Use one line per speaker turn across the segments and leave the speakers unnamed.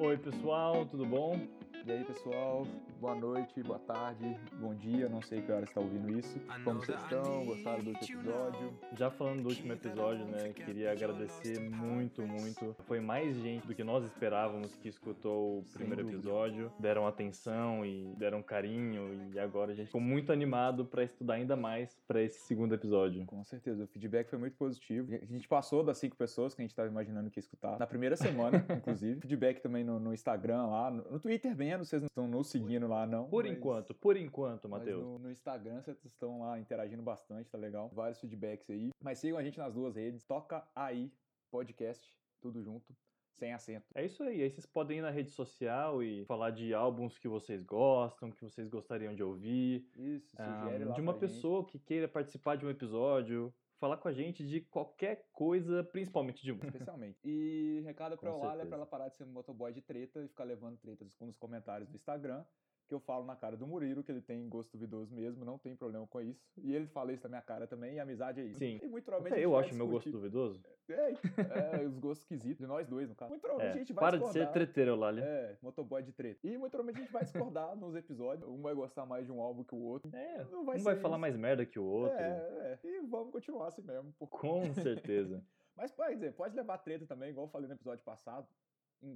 Oi, pessoal, tudo bom?
E aí, pessoal, boa noite, boa tarde, bom dia, não sei que hora você está ouvindo isso. Como vocês estão? Gostaram do último episódio?
Já falando do último episódio, né, queria agradecer muito, muito. Foi mais gente do que nós esperávamos que escutou o primeiro episódio, deram atenção e deram carinho e agora a gente ficou muito animado para estudar ainda mais para esse segundo episódio.
Com certeza, o feedback foi muito positivo. A gente passou das cinco pessoas que a gente estava imaginando que ia escutar. Na primeira semana, inclusive. Feedback também no, no Instagram lá, no, no Twitter menos, vocês não estão nos seguindo lá, não.
Por
mas-
enquanto, por enquanto, Matheus.
no, no Instagram vocês estão lá interagindo bastante, tá legal. Vários feedbacks aí. Mas sigam a gente nas duas redes. Toca aí, podcast, tudo junto, sem acento.
É isso aí. Aí vocês podem ir na rede social e falar de álbuns que vocês gostam, que vocês gostariam de ouvir.
Isso,
Ah,
sugere lá
de uma
pra gente.
pessoa que queira participar de um episódio, falar com a gente de qualquer coisa, principalmente de música.
Especialmente. E recado pra
Com
Eulália é
certeza.
pra ela parar de ser um motoboy de treta e ficar levando tretas nos comentários do Instagram. Que eu falo na cara do Murilo que ele tem gosto duvidoso mesmo, não tem problema com isso. E ele fala isso na minha cara também, e a amizade é isso.
Sim.
E muito provavelmente. A
eu
vai
acho meu gosto
discutir-
duvidoso.
É, é, os gostos esquisitos, de nós dois, no caso. Muito provavelmente a
É,
gente vai
para de ser
discordar.
treteiro, Lália.
É, motoboy de treta. E muito provavelmente a gente vai discordar nos episódios. Um vai gostar mais de um álbum que o outro.
É,
Não
um
vai
vai
ser
falar
isso.
mais merda que o outro.
É, é. E vamos continuar assim mesmo. pô.
Com certeza.
Mas pode dizer, pode levar treta também, igual eu falei no episódio passado.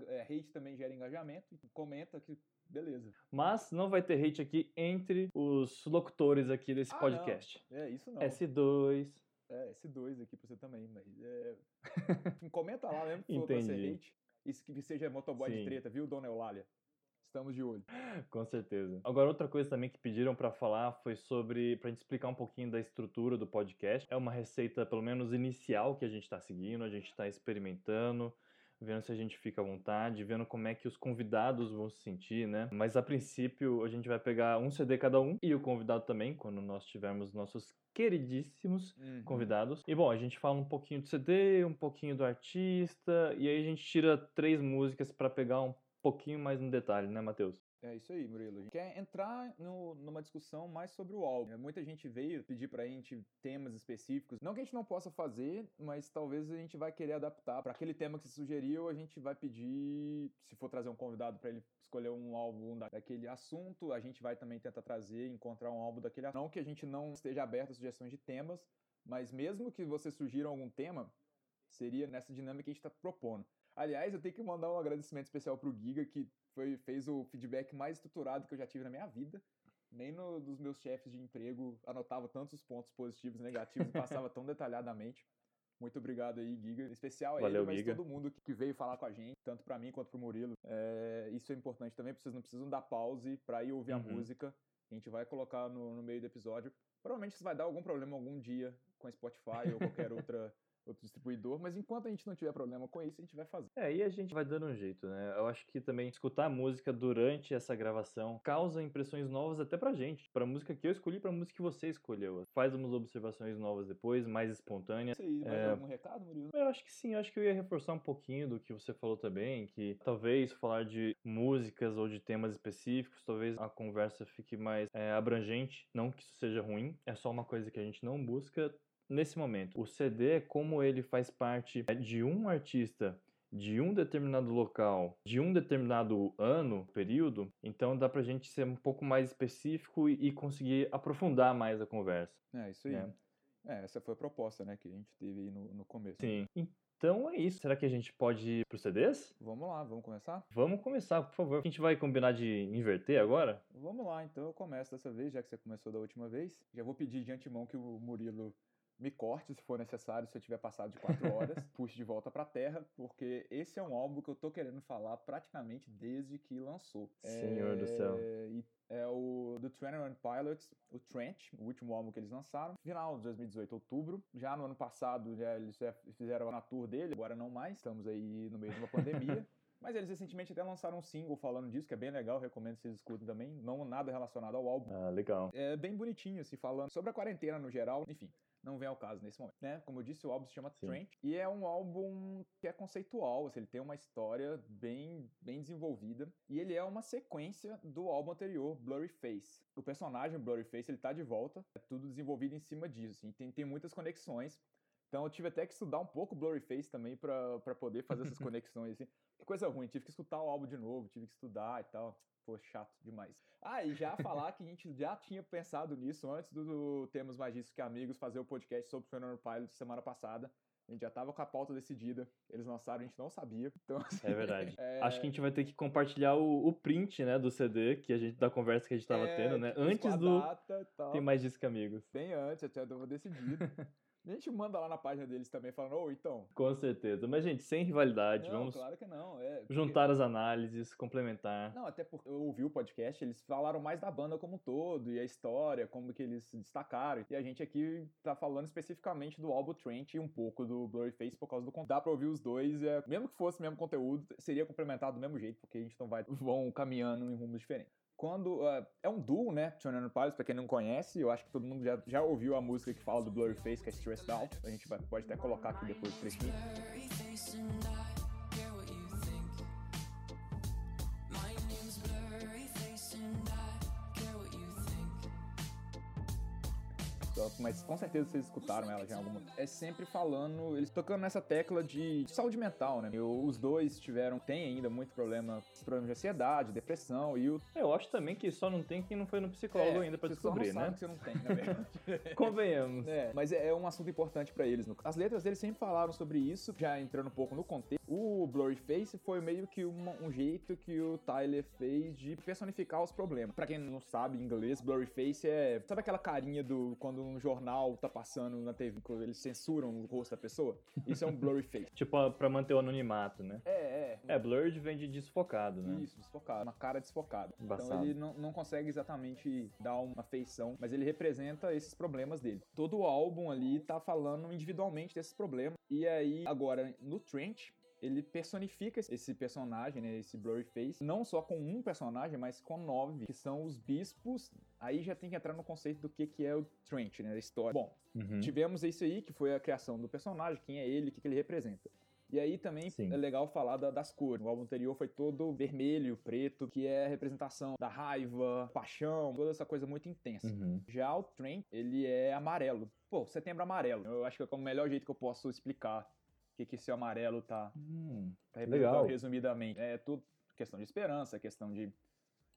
É, hate também gera engajamento. Comenta que beleza.
Mas não vai ter hate aqui entre os locutores aqui desse
Ah,
podcast.
É isso não.
S2.
É, esse dois aqui pra você também, mas é... Comenta lá mesmo que for pra ser hate. Isso que seja motoboy de
Sim.
treta, viu, dona Eulália? Estamos de olho.
Com certeza. Agora, outra coisa também que pediram pra falar foi sobre, pra gente explicar um pouquinho da estrutura do podcast. É uma receita, pelo menos inicial, que a gente tá seguindo, a gente tá experimentando, vendo se a gente fica à vontade, vendo como é que os convidados vão se sentir, né? Mas a princípio, a gente vai pegar um CD cada um e o convidado também, quando nós tivermos nossos queridíssimos convidados. E bom, a gente fala um pouquinho do CD, um pouquinho do artista, e aí a gente tira três músicas pra pegar um pouquinho mais no detalhe, né, Matheus?
É isso aí, Murilo. A gente quer entrar no- numa discussão mais sobre o álbum. Muita gente veio pedir pra gente temas específicos. Não que a gente não possa fazer, mas talvez a gente vai querer adaptar. Para aquele tema que você sugeriu, a gente vai pedir, se for trazer um convidado pra ele escolher um álbum da- daquele assunto, a gente vai também tentar trazer, encontrar um álbum daquele assunto. Não que a gente não esteja aberto a sugestões de temas, mas mesmo que você sugira algum tema, seria nessa dinâmica que a gente está propondo. Aliás, eu tenho que mandar um agradecimento especial pro Giga, que foi, fez o feedback mais estruturado que eu já tive na minha vida. Nem no dos meus chefes de emprego anotava tantos pontos positivos e negativos e passava tão detalhadamente. Muito obrigado aí, Giga. Em especial a
Valeu,
ele, mas
Giga.
todo mundo que- veio falar com a gente, tanto pra mim quanto pro Murilo. É, isso é importante também, vocês não precisam dar pause pra ir ouvir a
Uhum.
música. A gente vai colocar no, no meio do episódio. Provavelmente isso vai dar algum problema algum dia com a Spotify ou qualquer outra, outro distribuidor, mas enquanto a gente não tiver problema com isso, a gente vai fazer.
É, e a gente vai dando um jeito, né? Eu acho que também escutar a música durante essa gravação causa impressões novas até pra gente. Pra música que eu escolhi, pra música que você escolheu. Faz umas observações novas depois, mais espontâneas.
Isso aí, mais
É.
algum recado, Murilo?
Eu acho que sim, eu acho que eu ia reforçar um pouquinho do que você falou também, que talvez falar de músicas ou de temas específicos, talvez a conversa fique mais é, abrangente. Não que isso seja ruim, é só uma coisa que a gente não busca nesse momento. O CD, como ele faz parte é, de um artista de um determinado local, de um determinado ano, período, então dá pra gente ser um pouco mais específico e, conseguir aprofundar mais a conversa.
É, isso aí.
É.
É, essa foi a proposta, né, que a gente teve aí no, no começo.
Sim. Então é isso. Será que a gente pode ir pros CDs?
Vamos lá, vamos começar?
Vamos começar, por favor. A gente vai combinar de inverter agora?
Vamos lá, então eu começo dessa vez, já que você começou da última vez. Já vou pedir de antemão que o Murilo me corte, se for necessário, se eu tiver passado de quatro horas, puxe de volta pra terra, porque esse é um álbum que eu tô querendo falar praticamente desde que lançou.
Senhor do céu.
É, e é o do 21 Pilots, o Trench, o último álbum que eles lançaram, final de 2018, outubro. Já no ano passado, já eles já fizeram a tour dele, agora não mais, estamos aí no meio de uma pandemia. Mas eles recentemente até lançaram um single falando disso, que é bem legal, recomendo que vocês escutem também. Não nada relacionado ao álbum.
Ah, legal.
É bem bonitinho, assim, falando sobre a quarentena no geral. Enfim, não vem ao caso nesse momento, né? Como eu disse, o álbum se chama
Sim.
E é um álbum que é conceitual, assim, ele tem uma história bem, bem desenvolvida. E ele é uma sequência do álbum anterior, Blurry Face. O personagem Blurry Face, ele tá de volta. É tudo desenvolvido em cima disso, assim. Tem, tem muitas conexões. Então eu tive até que estudar um pouco Blurryface também pra, pra poder fazer essas conexões, assim. Coisa ruim, tive que escutar o álbum de novo, tive que estudar e tal. Pô, chato demais. Ah, e já falar que a gente já tinha pensado nisso antes do, do Temos Mais Disso Que Amigos fazer o podcast sobre o Fernando Pilot semana passada. A gente já tava com a pauta decidida. Eles lançaram, a gente não sabia. Então, assim,
É verdade.
é,
Acho que a gente vai ter que compartilhar o, o print, né, do CD que a gente da conversa que a gente tava
é,
tendo, né? Antes do
data.
Tem mais disco que amigos.
Bem antes, até tava decidido. a gente manda lá na página deles também, falando, ô, então.
Com certeza. Mas, gente, sem rivalidade,
Não,
vamos
claro que não. É, porque-
juntar as análises, complementar.
Não, até porque eu ouvi o podcast, eles falaram mais da banda como um todo, e a história, como que eles se destacaram. E a gente aqui tá falando especificamente do álbum Trent e um pouco do Blurryface por causa do conteúdo. Dá pra ouvir os dois, é, mesmo que fosse o mesmo conteúdo, seria complementado do mesmo jeito, porque a gente não vai vão caminhando em rumos diferentes. Quando ah, é um duo, né? Tionano Pilots, pra quem não conhece, eu acho que todo mundo já, já ouviu a música que fala do Blurryface, que é Stressed Out. A gente vai, pode até colocar aqui depois o trechinho. Mas com certeza vocês escutaram ela já em alguma. É sempre falando, eles tocando nessa tecla de saúde mental, né? Eu- os dois tiveram, tem ainda muito problema, problemas de ansiedade, depressão e o.
Eu acho também que só não tem quem não foi no psicólogo ainda pra descobrir, né?
que você não tem, na verdade.
Convenhamos.
É, mas é, é um assunto importante pra eles. As letras deles sempre falaram sobre isso, já entrando um pouco no contexto. O Blurryface foi meio que uma- um jeito que o Tyler fez de personificar os problemas. Pra quem não sabe inglês, Blurryface é. Sabe aquela carinha do quando um jornal tá passando na TV, quando eles censuram o rosto da pessoa? Isso é um Blurryface.
Tipo, a- pra manter o anonimato, né?
É, é.
É, blurred vem de desfocado, né?
Isso, desfocado. Uma cara desfocada. Então
Embaçado.
ele não, não consegue exatamente dar uma feição, mas ele representa esses problemas dele. Todo o álbum ali tá falando individualmente desses problemas. E aí, agora, no Trent, ele personifica esse personagem, né, esse Blurryface, não só com um personagem, mas com nove, que são os bispos. Aí já tem que entrar no conceito do que, que é o Trent, né, a história. Bom,
Uhum.
Tivemos isso aí, que foi a criação do personagem, quem é ele, o que, que ele representa. E aí também
Sim.
é legal falar da- das cores. O álbum anterior foi todo vermelho, preto, que é a representação da raiva, paixão, toda essa coisa muito intensa.
Uhum.
Já o Trent, ele é amarelo. Pô, setembro amarelo. Eu acho que é o melhor jeito que eu posso explicar o que, que esse amarelo tá,
Hum,
tá representando
Legal.
resumidamente. É tudo questão de esperança, questão de.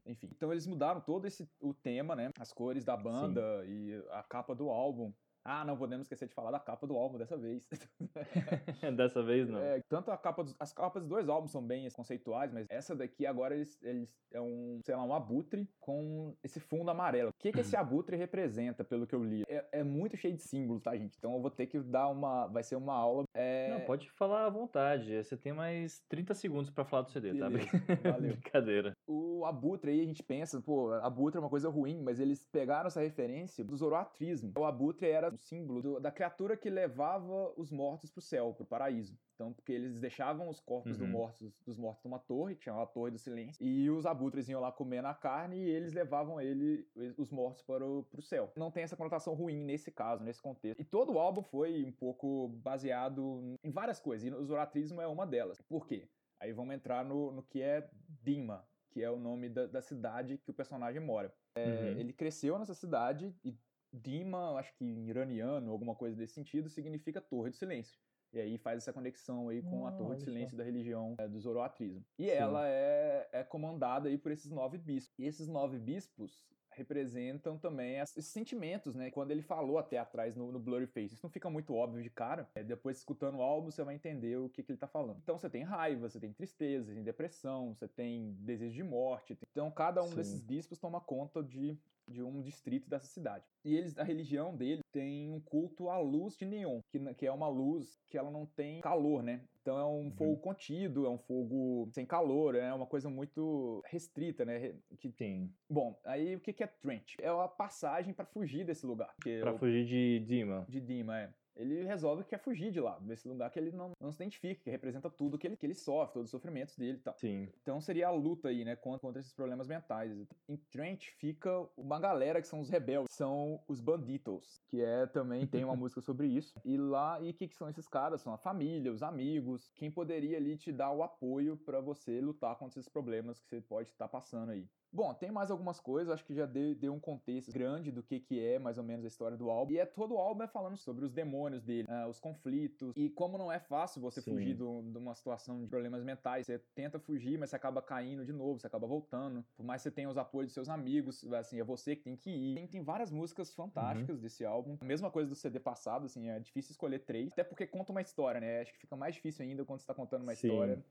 Enfim. Então eles mudaram todo esse o tema, né? As cores da banda e a capa do álbum. Ah, não podemos esquecer de falar da capa do álbum dessa vez.
Dessa vez não.
É, tanto a capa dos, as capas dos dois álbuns são bem conceituais, mas essa daqui agora eles, eles é um, sei lá, um abutre com esse fundo amarelo. O que, que esse abutre representa, pelo que eu li? É, é muito cheio de símbolos, tá, gente? Então eu vou ter que dar uma. Vai ser uma aula. É,
Não, pode falar à vontade. Você tem mais 30 segundos pra falar do CD, tá?
Beleza, valeu.
Brincadeira.
O abutre aí a gente pensa, pô, abutre é uma coisa ruim, mas eles pegaram essa referência do zoroatrismo. O abutre era um símbolo do- da criatura que levava os mortos pro céu, pro paraíso. Então, porque eles deixavam os corpos do
Uhum.
mortos, dos mortos numa torre, que chama a Torre do Silêncio, e os abutres iam lá comendo a carne e eles levavam ele, os mortos para o pro céu. Não tem essa conotação ruim nesse caso, nesse contexto. E todo o álbum foi um pouco baseado em várias coisas, e o zoroatrismo é uma delas. Por quê? Aí vamos entrar no, no que é Dima, que é o nome da, da cidade que o personagem mora. É,
Uhum.
Ele cresceu nessa cidade e Dima, acho que em iraniano, alguma coisa desse sentido, significa Torre do Silêncio. E aí faz essa conexão aí com a
Ah,
Torre
olha
do
só.
Silêncio da religião é, do Zoroatrismo. E
Sim.
ela é, é comandada aí por esses nove bispos. E esses nove bispos representam também esses sentimentos, né? Quando ele falou até atrás no, no Blurry Face. Isso não fica muito óbvio de cara. É, depois, escutando o álbum, você vai entender o que, que ele tá falando. Então, você tem raiva, você tem tristeza, você tem depressão, você tem desejo de morte. Então, cada um
Sim.
desses bispos toma conta de, de um distrito dessa cidade. E eles, a religião dele tem um culto à luz de neon, que, n- que é uma luz que ela não tem calor, né? Então é um fogo contido, é um fogo sem calor, é uma coisa muito restrita, né? Que
Sim.
Bom, aí o que que é Trent? É a passagem pra fugir desse lugar. Porque
Pra
o-
fugir de Dima.
de Dima, é. Ele resolve que quer fugir de lá, desse lugar que ele não, não se identifica, que representa tudo que ele, que ele sofre, todos os sofrimentos dele e tal.
Sim.
Então seria a luta aí, né, contra, contra esses problemas mentais. Em Trent fica uma galera que são os rebeldes, são os banditos, que é também tem uma música sobre isso. E lá, e o que, que são esses caras? São a família, os amigos, quem poderia ali te dar o apoio pra você lutar contra esses problemas que você pode estar passando aí. Bom, tem mais algumas coisas, acho que já dei, dei um contexto grande do que, que é mais ou menos a história do álbum. E é todo o álbum é falando sobre os demônios dele, ah, os conflitos. E como não é fácil você
Sim.
fugir do- de uma situação de problemas mentais, você tenta fugir, mas você acaba caindo de novo, você acaba voltando. Por mais que você tenha os apoios dos seus amigos, assim, é você que tem que ir. Tem, tem várias músicas fantásticas desse álbum. A mesma coisa do CD passado, assim, é difícil escolher três. Até porque conta uma história, né? Acho que fica mais difícil ainda quando você tá contando uma
Sim.
história.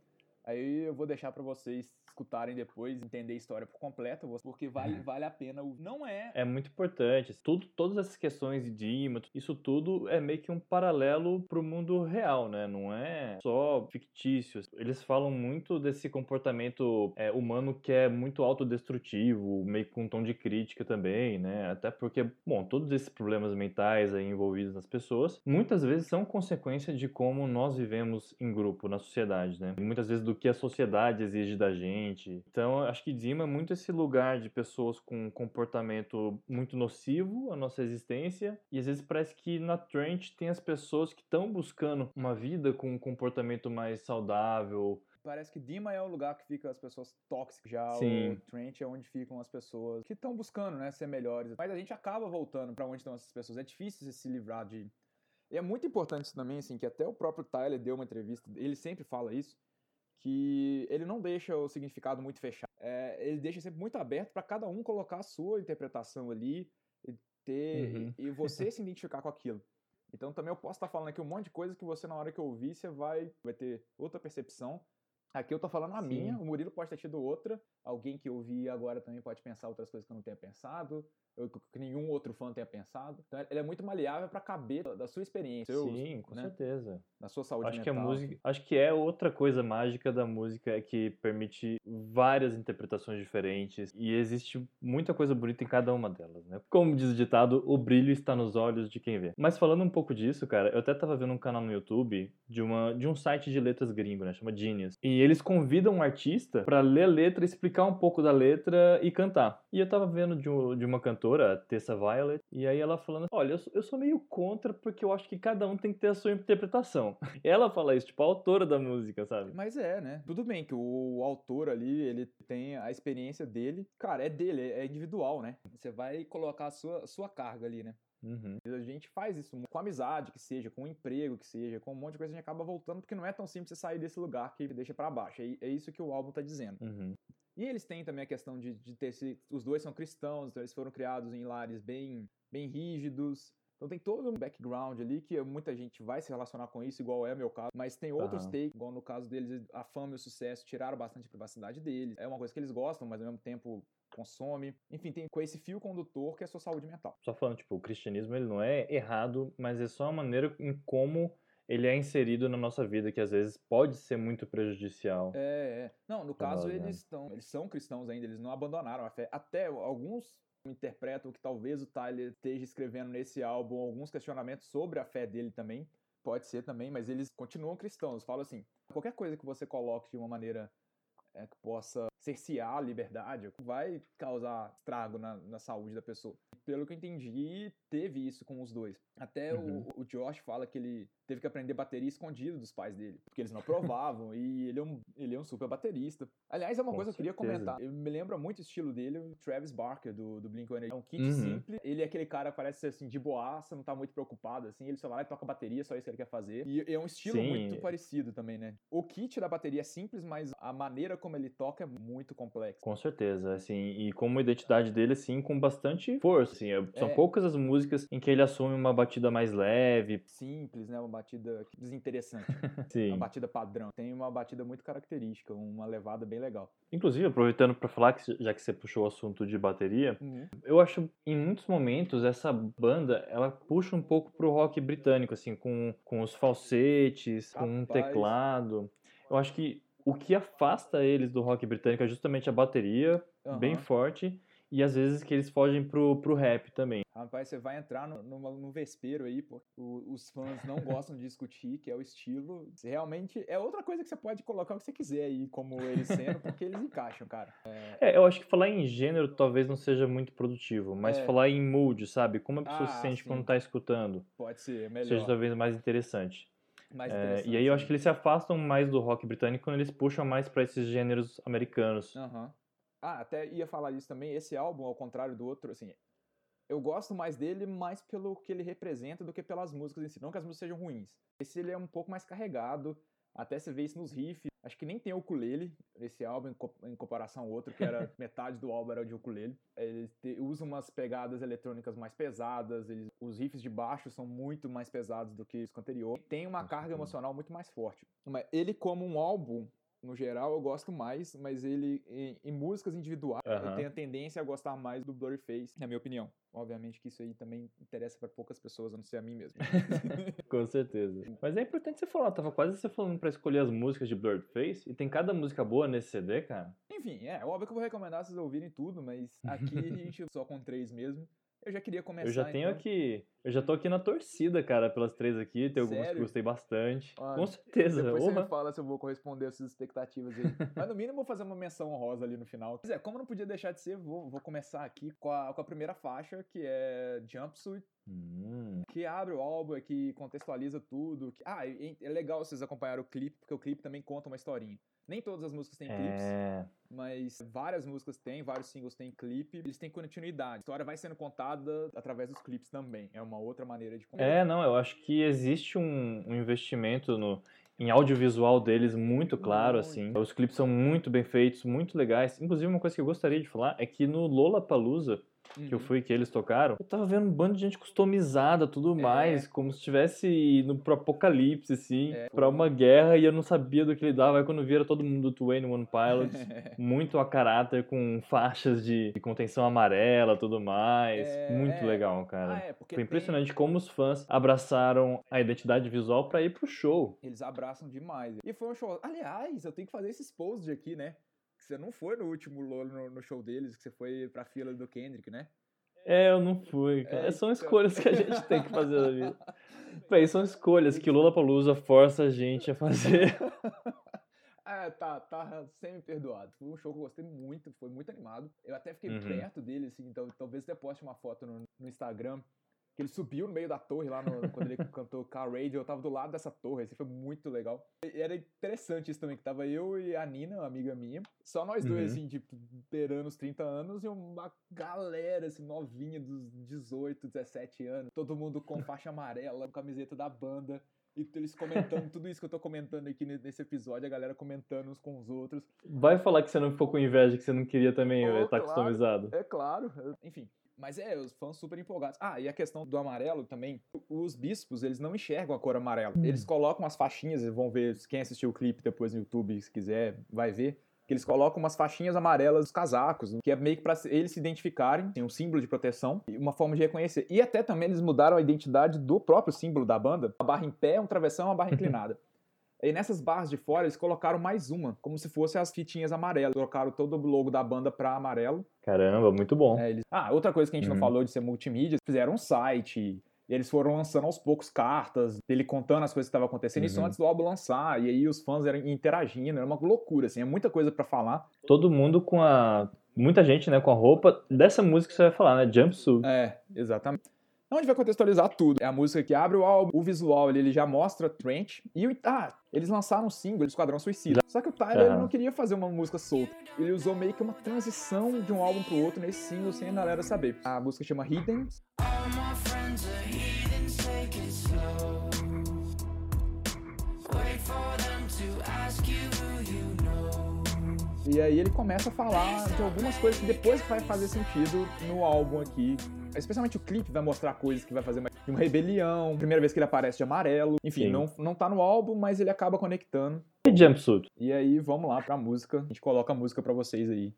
Aí eu vou deixar pra vocês escutarem depois, entender a história por completo, porque vale, vale a pena. o- Não é.
É muito importante. Tudo, todas essas questões de Dima, isso tudo é meio que um paralelo pro mundo real, né? Não é só fictício. Eles falam muito desse comportamento é, humano que é muito autodestrutivo, meio com um tom de crítica também, né? Até porque, bom, todos esses problemas mentais aí envolvidos nas pessoas, muitas vezes são consequência de como nós vivemos em grupo, na sociedade, né? Muitas vezes do que a sociedade exige da gente. Então, acho que Dima é muito esse lugar de pessoas com um comportamento muito nocivo à nossa existência. E às vezes parece que na Trent tem as pessoas que estão buscando uma vida com um comportamento mais saudável.
Parece que Dima é o lugar que ficam as pessoas tóxicas. Já
Sim.
o Trent é onde ficam as pessoas que estão buscando, né, ser melhores. Mas a gente acaba voltando pra onde estão essas pessoas. É difícil se livrar de. E é muito importante isso também, assim, que até o próprio Tyler deu uma entrevista, ele sempre fala isso, que ele não deixa o significado muito fechado. É, ele deixa sempre muito aberto pra cada um colocar a sua interpretação ali e ter
Uhum.
e, e você se identificar com aquilo. Então também eu posso estar falando aqui um monte de coisa que você na hora que ouvir você vai vai ter outra percepção. Aqui eu tô falando a
Sim.
minha, o Murilo pode ter tido outra, alguém que ouvir agora também pode pensar outras coisas que eu não tenha pensado, que nenhum outro fã tenha pensado. Então ele é muito maleável pra caber da- sua experiência, seus,
Sim, com
né,
certeza.
da sua saúde
Acho que a
mental.
música, acho que é outra coisa mágica da música é que permite várias interpretações diferentes e existe muita coisa bonita em cada uma delas, né? Como diz o ditado, o brilho está nos olhos de quem vê. Mas falando um pouco disso, cara, eu até tava vendo um canal no YouTube de uma de um site de letras gringo, né, chama Genius. E eles convidam um artista pra ler a letra, explicar um pouco da letra e cantar. E eu tava vendo de, um- de uma cantora, Tessa Violet, e aí ela falando: "Olha, eu sou, eu sou meio contra porque eu acho que cada um tem que ter a sua interpretação". Ela fala isso, tipo, a autora da música, sabe?
Mas é, né? Tudo bem que o autor ali, ele tem a experiência dele. Cara, é dele, é individual, né? Você vai colocar a sua, sua carga ali, né?
Uhum.
A gente faz isso com amizade, que seja, com emprego, que seja, com um monte de coisa, a gente acaba voltando, porque não é tão simples você sair desse lugar que deixa pra baixo. É, é isso que o álbum tá dizendo.
Uhum.
E eles têm também a questão de, de ter se, os dois são cristãos, então eles foram criados em lares bem, bem rígidos. Então tem todo um background ali que muita gente vai se relacionar com isso, igual é meu caso, mas tem outros
Aham.
takes, igual no caso deles, a fama e o sucesso tiraram bastante privacidade deles. É uma coisa que eles gostam, mas ao mesmo tempo consome. Enfim, tem com esse fio condutor que é a sua saúde mental.
Só falando, tipo, o cristianismo ele não é errado, mas é só a maneira em como ele é inserido na nossa vida, que às vezes pode ser muito prejudicial.
É, é. Não, no caso
nós, né?
eles estão, eles são cristãos ainda, eles não abandonaram a fé. Até alguns interpretam que talvez o Tyler esteja escrevendo nesse álbum alguns questionamentos sobre a fé dele também. Pode ser também, mas eles continuam cristãos. Falam assim, qualquer coisa que você coloque de uma maneira é, que possa cercear a liberdade vai causar estrago na, na saúde da pessoa. Pelo que eu entendi, teve isso com os dois. Até
Uhum.
o, o Josh fala que ele teve que aprender bateria escondido dos pais dele, porque eles não aprovavam, e ele é, um, ele é um super baterista. Aliás, é uma
Com
coisa que eu queria
certeza.
comentar. Ele me lembra muito o estilo dele, o Travis Barker, do, do Blink-182. É um kit
Uhum.
simples, ele é aquele cara que parece ser assim, de boaça, não tá muito preocupado, assim, ele só vai lá e toca bateria, só isso que ele quer fazer. E é um estilo
Sim.
muito parecido também, né? O kit da bateria é simples, mas a maneira como ele toca é muito complexa.
Com certeza, assim, e como identidade dele, assim, com bastante força, assim, é- são
É.
poucas as músicas em que ele assume uma batida mais leve,
Simples, né? Uma batida desinteressante.
sim.
uma batida padrão. Tem uma batida muito característica, uma levada bem legal.
Inclusive, aproveitando pra falar, que já que você puxou o assunto de bateria, eu acho, em muitos momentos, essa banda, ela puxa um pouco pro rock britânico, assim, com, com os falsetes, com um teclado. Eu acho que o que afasta eles do rock britânico é justamente a bateria, bem
Aham.
forte, e às vezes que eles fogem pro, pro rap também.
Rapaz, você vai entrar no, numa- no vespeiro aí, pô. O- os fãs não gostam de discutir, que é o estilo. Realmente é outra coisa que você pode colocar o que você quiser aí, como eles sendo, porque eles encaixam, cara.
É, eu acho que falar em gênero talvez não seja muito produtivo, mas
É.
falar em mood, sabe? Como a pessoa
Ah,
se sente
sim.
quando tá escutando,
Pode ser, é
seja
melhor.
talvez mais interessante. É, e aí eu acho que eles se afastam mais do rock britânico quando eles puxam mais pra esses gêneros americanos.
Aham. Ah, até ia falar isso também. Esse álbum, ao contrário do outro, assim, eu gosto mais dele mais pelo que ele representa do que pelas músicas em si. Não que as músicas sejam ruins. Esse ele é um pouco mais carregado. Até você vê isso nos riffs. Acho que nem tem ukulele nesse álbum em, co- em comparação ao outro, que era metade do álbum era de ukulele. Ele usa umas pegadas eletrônicas mais pesadas, eles, os riffs de baixo são muito mais pesados do que o disco anterior. Tem uma carga emocional muito mais forte. Mas ele, como um álbum, no geral, eu gosto mais, mas ele, em, em músicas individuais, eu
Aham.
tenho a tendência a gostar mais do Blurryface, na minha opinião. Obviamente que isso aí também interessa para poucas pessoas, a não ser a mim mesmo.
Com certeza. Mas é importante você falar, tava quase você falando pra escolher as músicas de Blurred Face, e tem cada música boa nesse CD, cara.
Enfim, é óbvio que eu vou recomendar vocês ouvirem tudo, mas aqui a gente só com três mesmo. Eu já queria começar.
Eu já tenho
então.
aqui, eu já tô aqui na torcida, cara, pelas três aqui, tem algumas que
Sério?
eu gostei bastante.
Ah,
Com certeza,
Depois você
porra.
me fala se eu vou corresponder às suas expectativas aí. Mas no mínimo eu vou fazer uma menção honrosa ali no final. Mas é, como não podia deixar de ser, vou, vou começar aqui com a, com a primeira faixa, que é Jumpsuit,
Hum,
que abre o álbum, que contextualiza tudo. que- ah, é legal vocês acompanharem o clipe, porque o clipe também conta uma historinha. Nem todas as músicas têm clipes,
é...
mas várias músicas têm, vários singles têm clipe, eles têm continuidade. A história vai sendo contada através dos clipes também. É uma outra maneira de contar.
É, não, eu acho que existe um, um investimento no, em audiovisual deles muito claro, assim. Os clipes são muito bem feitos, muito legais. Inclusive, uma coisa que eu gostaria de falar é que no Lollapalooza, que eu
Uhum.
fui, que eles tocaram, eu tava vendo um bando de gente customizada, tudo
É.
mais, como se estivesse indo pro apocalipse, assim,
É,
pra uma guerra, e eu não sabia do que lidava. Aí quando vira todo mundo do 21 Pilots, muito a caráter, com faixas de, de contenção amarela, tudo mais.
É,
muito
é.
legal, cara.
Ah, é,
Foi
tem-
impressionante como os fãs abraçaram a identidade visual pra ir pro show.
Eles abraçam demais. E foi um show. Aliás, eu tenho que fazer esses posts aqui, né? Que você não foi no último Lolo no, no show deles, que você foi pra fila do Kendrick, né?
É, eu não fui, cara.
É,
são
então.
escolhas que a gente tem que fazer na vida. Véi, são escolhas que Lollapalooza força a gente a fazer.
Ah, tá, tá semi-perdoado. Foi um show que eu gostei muito, foi muito animado. Eu até fiquei
Uhum.
perto dele, assim, então talvez até poste uma foto no, no Instagram. Que ele subiu no meio da torre lá no- quando ele cantou Car Radio, eu tava do lado dessa torre, assim, foi muito legal. E era interessante isso também, que tava eu e a Nina, uma amiga minha, só nós dois,
Uhum.
assim, tipo, beirando os 30 anos, e uma galera, assim, novinha dos 18, 17 anos, todo mundo com faixa amarela, com camiseta da banda. E eles comentando tudo isso que eu tô comentando aqui ne- nesse episódio, a galera comentando uns com os outros.
Vai falar que você não ficou com inveja, que você não queria também
Oh,
estar
claro.
customizado.
É claro, enfim. Mas é, os fãs super empolgados. Ah, e a questão do amarelo também. Os bispos, eles não enxergam a cor amarela.
Hum.
Eles colocam as faixinhas, vão ver, quem assistiu o clipe depois no YouTube, se quiser, vai ver. Que eles colocam umas faixinhas amarelas nos casacos, que é meio que pra se- eles se identificarem, tem um símbolo de proteção e uma forma de reconhecer. E até também eles mudaram a identidade do próprio símbolo da banda. A barra em pé, um travessão e uma barra inclinada. E nessas barras de fora, eles colocaram mais uma, como se fossem as fitinhas amarelas. Trocaram todo o logo da banda pra amarelo.
Caramba, muito bom.
É, eles- Ah, outra coisa que a gente
Uhum.
não falou de ser multimídia, fizeram um site, e eles foram lançando aos poucos cartas, dele contando as coisas que estavam acontecendo, isso
Uhum.
antes do álbum lançar, e aí os fãs eram interagindo, era uma loucura, assim, é muita coisa pra falar.
Todo mundo com a. Muita gente, né, com a roupa dessa música que você vai falar, né? Jumpsuit.
É, exatamente. A gente vai contextualizar tudo. É a música que abre o álbum, o visual ele, ele já mostra Trent. E o, ah, eles lançaram um single, Esquadrão Suicida. Só que o Tyler ele
Aham.
não queria fazer uma música solta. Ele usou meio que uma transição de um álbum pro outro nesse single sem a galera saber. A música chama Hidden.
All
E aí ele começa a falar de algumas coisas que depois vai fazer sentido no álbum aqui. Especialmente o clipe vai mostrar coisas que vai fazer uma, rebelião, primeira vez que ele aparece de amarelo. Enfim,
Sim.
não, não tá no álbum, mas ele acaba conectando.
E Jumpsuit?
E aí, vamos lá pra música. A gente coloca a música pra vocês aí.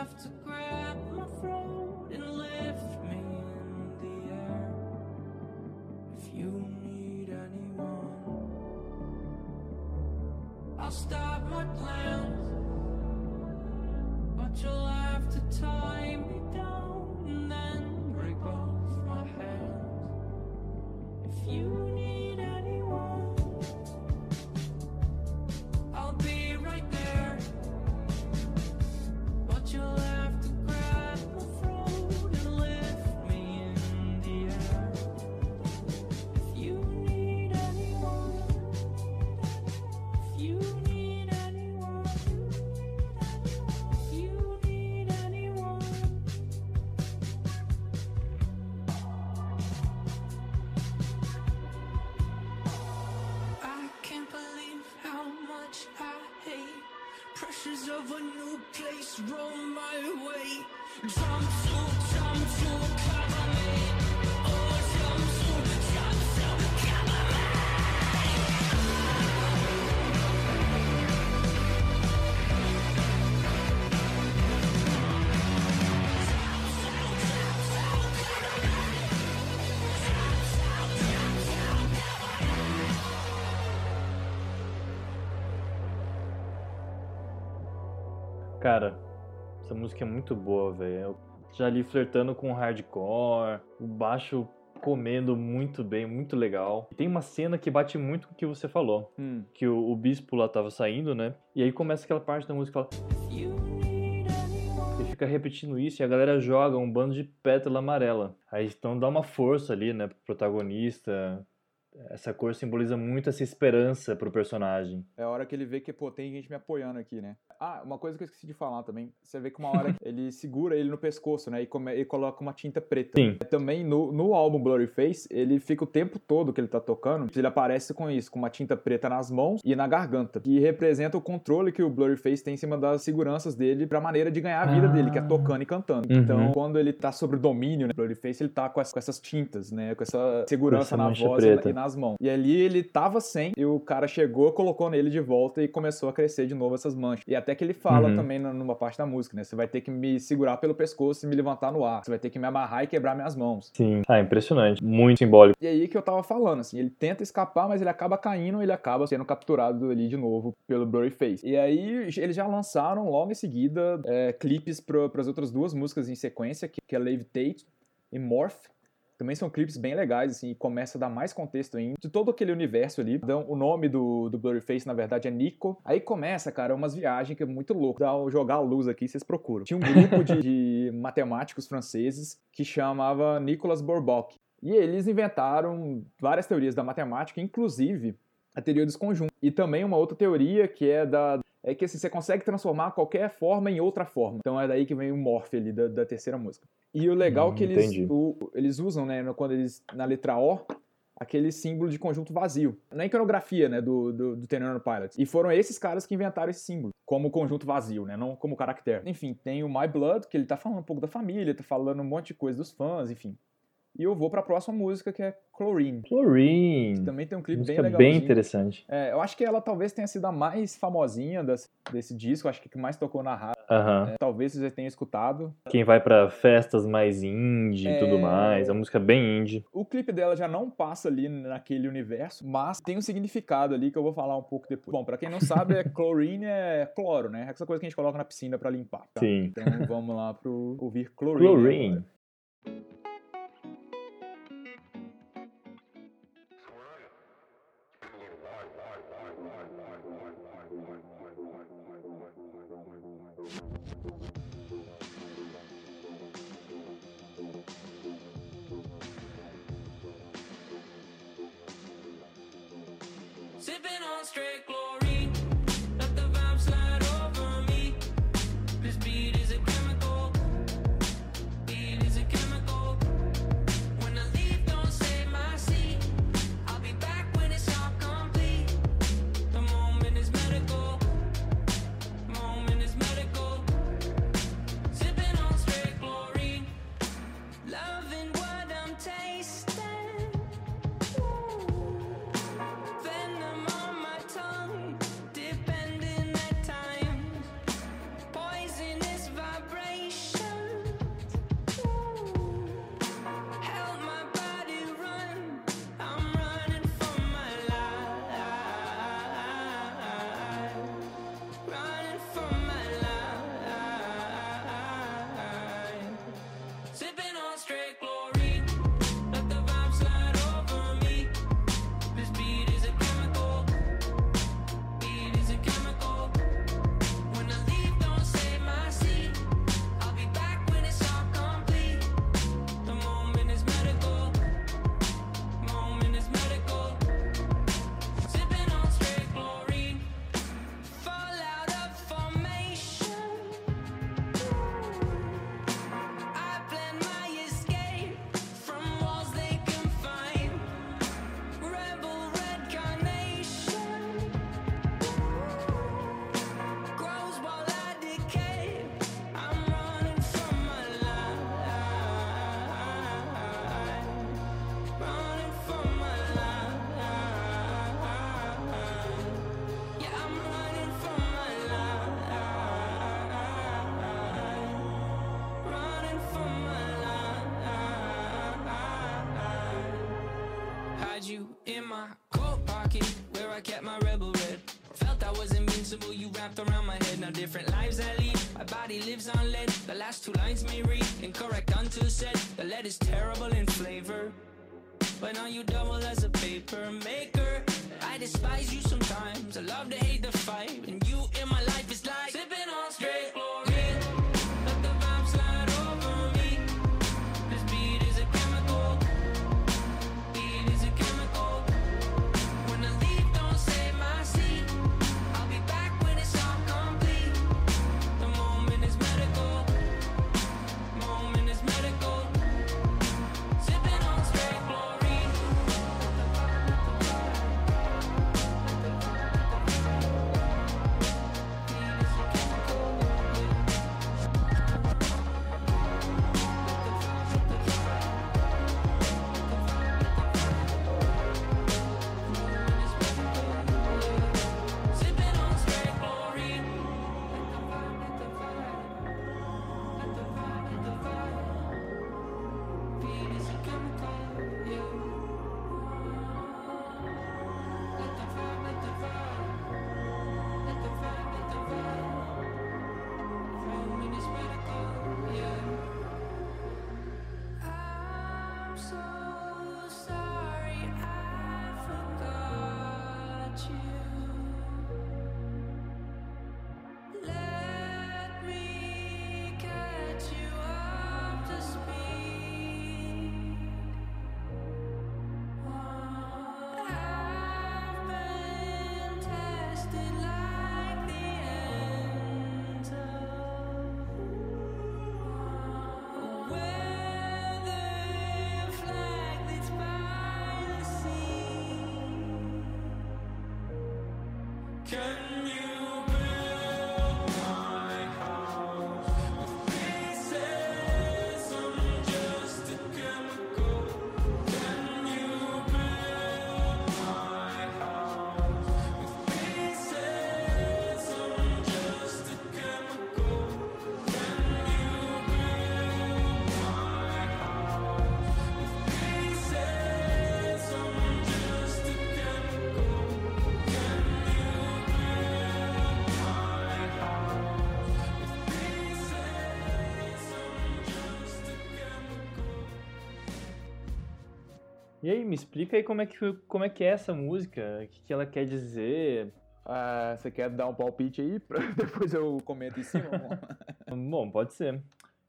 Have to place roll my way.
Música é muito boa, velho. Já ali flertando com hardcore, o baixo comendo muito bem, muito legal. Tem uma cena que bate muito com o que você falou.
Hum.
Que o, o bispo lá tava saindo, né? E aí começa aquela parte da música,
anyone.
e fica repetindo isso e a galera joga um bando de pétala amarela. Aí então dá uma força ali, né, pro protagonista. Essa cor simboliza muito essa esperança pro personagem.
É a hora que ele vê que, pô, tem gente me apoiando aqui, né? Ah, uma coisa que eu esqueci de falar também. Você vê que uma hora ele segura ele no pescoço, né? E, come- e coloca uma tinta preta.
Sim.
Também no, no álbum Blurry Face, ele fica o tempo todo que ele tá tocando, ele aparece com isso, com uma tinta preta nas mãos e na garganta, que representa o controle que o Blurry Face tem em cima das seguranças dele pra maneira de ganhar a vida
Ah.
dele, que é tocando e cantando.
Uhum.
Então, quando ele tá sobre o domínio, né, Blurry Face, ele tá com, as- com essas tintas, né? Com essa segurança
essa
na voz e
preta.
e nas mãos. E ali ele tava sem, e o cara chegou, colocou nele de volta e começou a crescer de novo essas manchas. E até que ele fala
Uhum.
também numa parte da música, né? Você vai ter que me segurar pelo pescoço e me levantar no ar. Você vai ter que me amarrar e quebrar minhas mãos.
Sim. Ah, impressionante. Muito simbólico.
E aí que eu tava falando, assim, ele tenta escapar, mas ele acaba caindo, ele acaba sendo capturado ali de novo pelo Blurry Face. E aí eles já lançaram logo em seguida é, clipes para as outras duas músicas em sequência, que, que é Levitate e Morph. Também são clipes bem legais, assim, e começa a dar mais contexto ainda de todo aquele universo ali. Então, o nome do, do Blurry Face, na verdade, é Nico. Aí começa, cara, umas viagens que é muito louco. Dá um jogar a luz aqui, vocês procuram. Tinha um grupo de, de matemáticos franceses que chamava Nicolas Bourbock. E eles inventaram várias teorias da matemática, inclusive a teoria dos conjuntos. E também uma outra teoria que é da é que assim, você consegue transformar qualquer forma em outra forma. Então é daí que vem o morph ali da, da terceira música. E o legal é
Hum,
que eles,
entendi.
o- eles usam, né, quando eles na letra O, aquele símbolo de conjunto vazio. Na iconografia, né, do, do, do Ten Year Pilots. E foram esses caras que inventaram esse símbolo, como conjunto vazio, né, não como caractere. Enfim, tem o My Blood, que ele tá falando um pouco da família, tá falando um monte de coisa dos fãs, enfim. E eu vou pra próxima música, que é Chlorine.
Chlorine.
Também tem um clipe bem
Música
legal.
bem interessante.
É, eu acho que ela talvez tenha sido a mais famosinha das- desse disco, acho que que mais tocou na rádio.
Aham.
É, talvez você tenha escutado.
Quem vai pra festas mais indie e tudo
É.
mais. É uma música bem indie.
O clipe dela já não passa ali naquele universo, mas tem um significado ali que eu vou falar um pouco depois. Bom, pra quem não sabe, é chlorine é cloro, né? É essa coisa que a gente coloca na piscina pra limpar. tá?
Sim.
Então vamos lá pro ouvir chlorine.
Chlorine.
Sipping on straight chlorine. But now you double as a paper maker. I despise you sometimes. I love to hate the fight. And you in my life
E aí, me explica aí como é que, como é, que é essa música, o que, que ela quer dizer.
Ah, você quer dar um palpite aí? Pra... Depois eu comento em cima?
Bom, pode ser.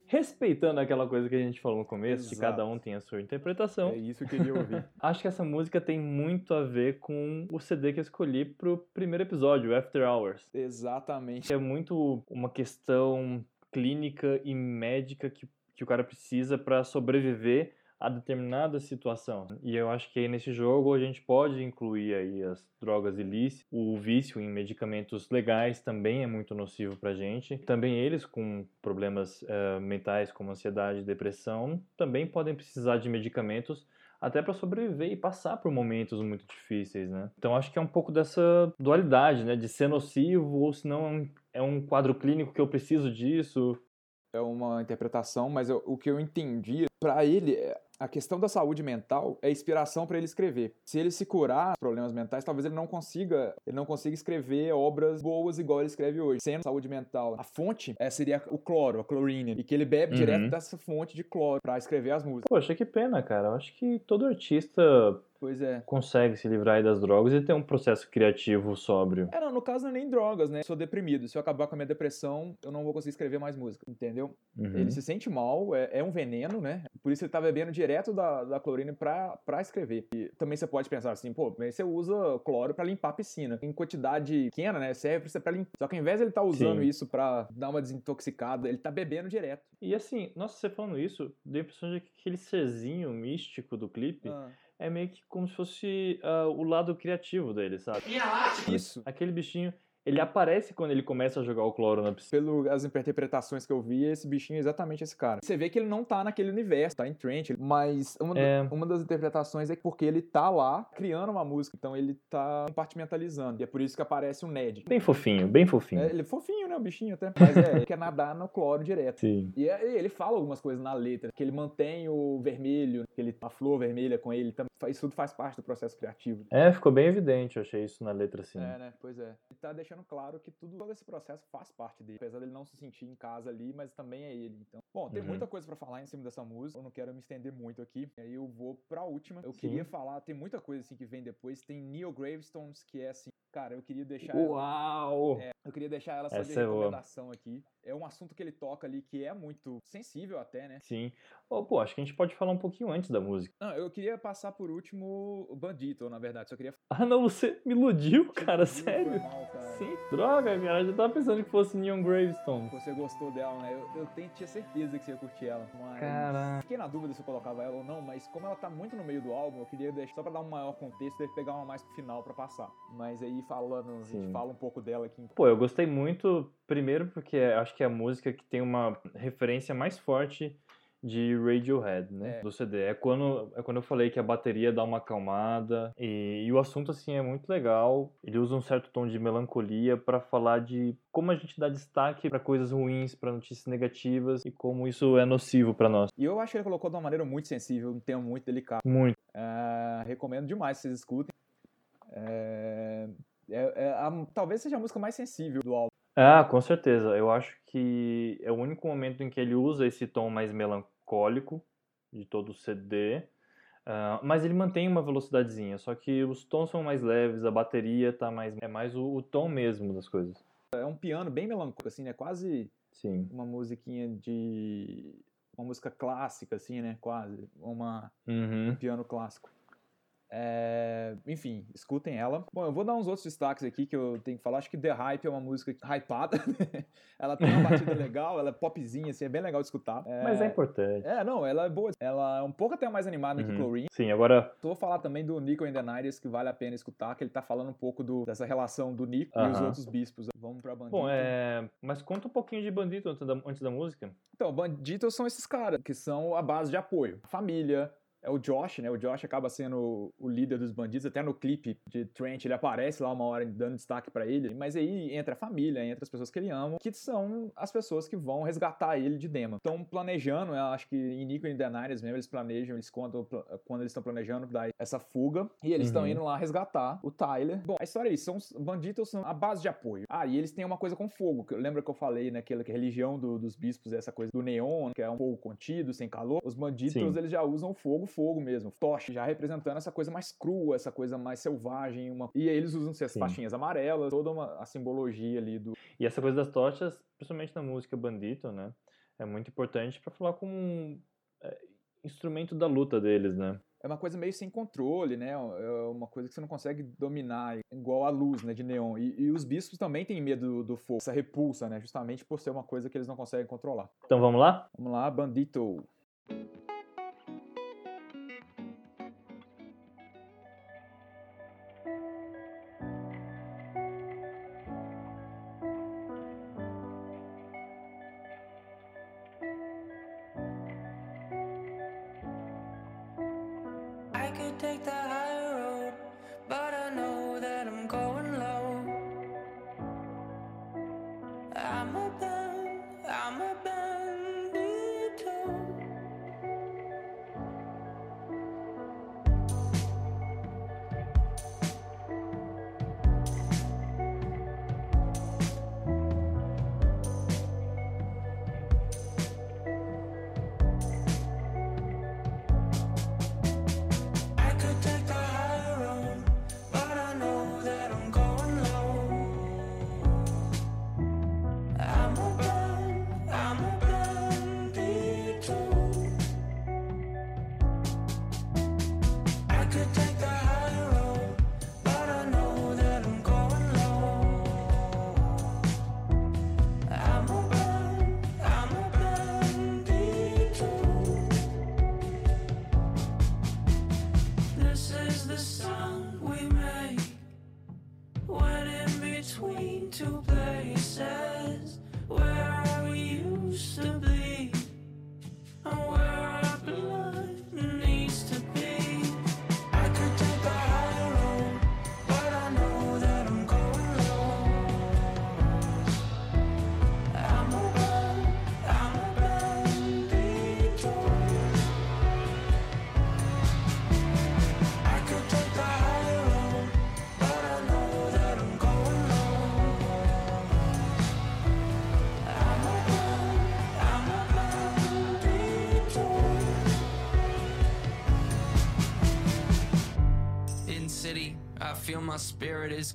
Respeitando aquela coisa que a gente falou no começo, que
Exato.
cada um tem a sua interpretação,
é isso que eu queria ouvir.
acho que essa música tem muito a ver com o CD que eu escolhi pro primeiro episódio, After Hours.
Exatamente.
É muito uma questão clínica e médica que, que o cara precisa para sobreviver a determinada situação. E eu acho que nesse jogo a gente pode incluir aí as drogas ilícitas, o vício em medicamentos legais também é muito nocivo pra gente. Também eles com problemas eh, mentais como ansiedade depressão também podem precisar de medicamentos até para sobreviver e passar por momentos muito difíceis, né? Então acho que é um pouco dessa dualidade, né, de ser nocivo ou se não é um, é um quadro clínico que eu preciso disso.
É uma interpretação, mas eu- o que eu entendi, pra ele, é- a questão da saúde mental é inspiração pra ele escrever. Se ele se curar problemas mentais, talvez ele não consiga, ele não consiga escrever obras boas igual ele escreve hoje. Sendo saúde mental, a fonte é, seria o cloro, a clorine, e que ele bebe
Uhum.
direto dessa fonte de cloro pra escrever as músicas.
Poxa, que pena, cara. Eu acho que todo artista
Pois é.
consegue se livrar aí das drogas e ter um processo criativo sóbrio.
É, não, no caso não é nem drogas, né? Sou deprimido. Se eu acabar com a minha depressão, eu não vou conseguir escrever mais música, entendeu?
Uhum.
Ele se sente mal, é, é um veneno, né? Por isso ele tá bebendo direto da, da clorina pra, pra escrever. E também você pode pensar assim, pô, mas você usa cloro pra limpar a piscina. Em quantidade pequena, né? Serve pra limpar. Só que ao invés de ele tá usando
Sim.
isso pra dar uma desintoxicada, ele tá bebendo direto.
E assim, nossa, você falando isso, deu a impressão de que aquele serzinho místico do clipe é meio que como se fosse ah, o lado criativo dele, sabe?
Isso.
Aquele bichinho, Ele aparece quando ele começa a jogar o cloro na piscina.
Pelas interpretações que eu vi, esse bichinho é exatamente esse cara. Você vê que ele não tá naquele universo, tá em Trent, mas uma,
É.
uma das interpretações é porque ele tá lá criando uma música, então ele tá compartimentalizando. E é por isso que aparece o Ned.
Bem fofinho, bem fofinho.
É, ele é fofinho, né, o bichinho até. Mas é, ele quer nadar no cloro direto.
Sim.
E é- ele fala algumas coisas na letra, que ele mantém o vermelho, que ele, a flor vermelha com ele, também, isso tudo faz parte do processo criativo.
É, ficou bem evidente, eu achei isso na letra, assim.
É, né? Pois é. Ele tá deixando claro que tudo, todo esse processo faz parte dele. Apesar dele não se sentir em casa ali, mas também é ele. Então, bom, tem
Uhum.
muita coisa pra falar em cima dessa música. Eu não quero me estender muito aqui. E aí eu vou pra última. Eu
Sim.
queria falar, tem muita coisa assim que vem depois. Tem Neil Gravestones, que é assim, cara, eu queria deixar. ela-
Uau!
é, eu queria deixar ela só de
Essa é boa.
recomendação aqui. É um assunto que ele toca ali que é muito sensível até, né?
Sim. Oh, pô, acho que a gente pode falar um pouquinho antes da música.
Não, eu queria passar por último o Bandito, na verdade. Só queria
Ah, não, você me iludiu, cara, sério?
mal, cara.
Sim. Droga, cara, eu já tava pensando que fosse Neon Gravestone.
Você gostou dela, né? Eu, eu tenho, tinha certeza que você ia curtir ela. Mas...
Caraca.
Fiquei na dúvida se eu colocava ela ou não, mas como ela tá muito no meio do álbum, eu queria deixar só pra dar um maior contexto e pegar uma mais pro final pra passar. Mas aí falando, a gente
Sim.
fala um pouco dela aqui.
Pô, eu gostei muito, primeiro porque acho que é a música que tem uma referência mais forte de Radiohead, né?
É.
Do CD. É quando, é quando eu falei que a bateria dá uma acalmada e, e o assunto, assim, é muito legal. Ele usa um certo tom de melancolia pra falar de como a gente dá destaque pra coisas ruins, pra notícias negativas e como isso é nocivo pra nós.
E eu acho que ele colocou de uma maneira muito sensível, um tema muito delicado.
Muito.
É, recomendo demais que vocês escutem. É, é- é a- talvez seja a música mais sensível do álbum.
Ah, com certeza. Eu acho que é o único momento em que ele usa esse tom mais melancólico de todo o CD. ah, mas ele mantém uma velocidadezinha, só que os tons são mais leves, a bateria tá mais. É mais o, o tom mesmo das coisas.
É um piano bem melancólico, assim, né? Quase
Sim.
uma musiquinha de. Uma música clássica, assim, né? Quase. Uma,
Uhum.
um piano clássico. É, enfim, escutem ela. Bom, eu vou dar uns outros destaques aqui que eu tenho que falar. Acho que The Hype é uma música hypada. ela tem uma batida legal, ela é popzinha, assim, é bem legal de escutar. É,
Mas é importante.
é, não, ela é boa. Ela é um pouco até mais animada que
Uhum.
Chlorine.
Sim, agora.
Vou falar também do Nico and the Nights, que vale a pena escutar, que ele tá falando um pouco do- dessa relação do Nico e os outros bispos. Vamos pra Bandito.
Bom, é. Mas conta um pouquinho de Bandito antes da, antes da música.
Então, Banditos são esses caras que são a base de apoio. Família. É o Josh, né? O Josh acaba sendo o líder dos bandidos. Até no clipe de Trent, ele aparece lá uma hora dando destaque pra ele. Mas aí entra a família, entra as pessoas que ele ama, que são as pessoas que vão resgatar ele de Dema. Estão planejando, eu acho que em Nico e Daenerys mesmo, eles planejam, eles contam quando eles estão planejando dar essa fuga. E eles estão
Uhum.
indo lá resgatar o Tyler. Bom, a história é isso. São, os bandidos são a base de apoio. Ah, e eles têm uma coisa com fogo. que Lembra que eu falei, né? Que a religião do- dos bispos é essa coisa do neon, que é um fogo contido, sem calor. Os bandidos,
Sim.
eles já usam fogo, fogo mesmo. Tocha, já representando essa coisa mais crua, essa coisa mais selvagem. Uma... E aí eles usam essas
Sim.
faixinhas amarelas, toda uma, a simbologia ali do.
E essa coisa das tochas, principalmente na música Bandito, né? É muito importante pra falar como um é, instrumento da luta deles, né?
É uma coisa meio sem controle, né? É uma coisa que você não consegue dominar, igual a luz, né? De neon. E, e os bispos também têm medo do, do fogo, essa repulsa, né? Justamente por ser uma coisa que eles não conseguem controlar.
Então vamos lá?
Vamos lá, Bandito.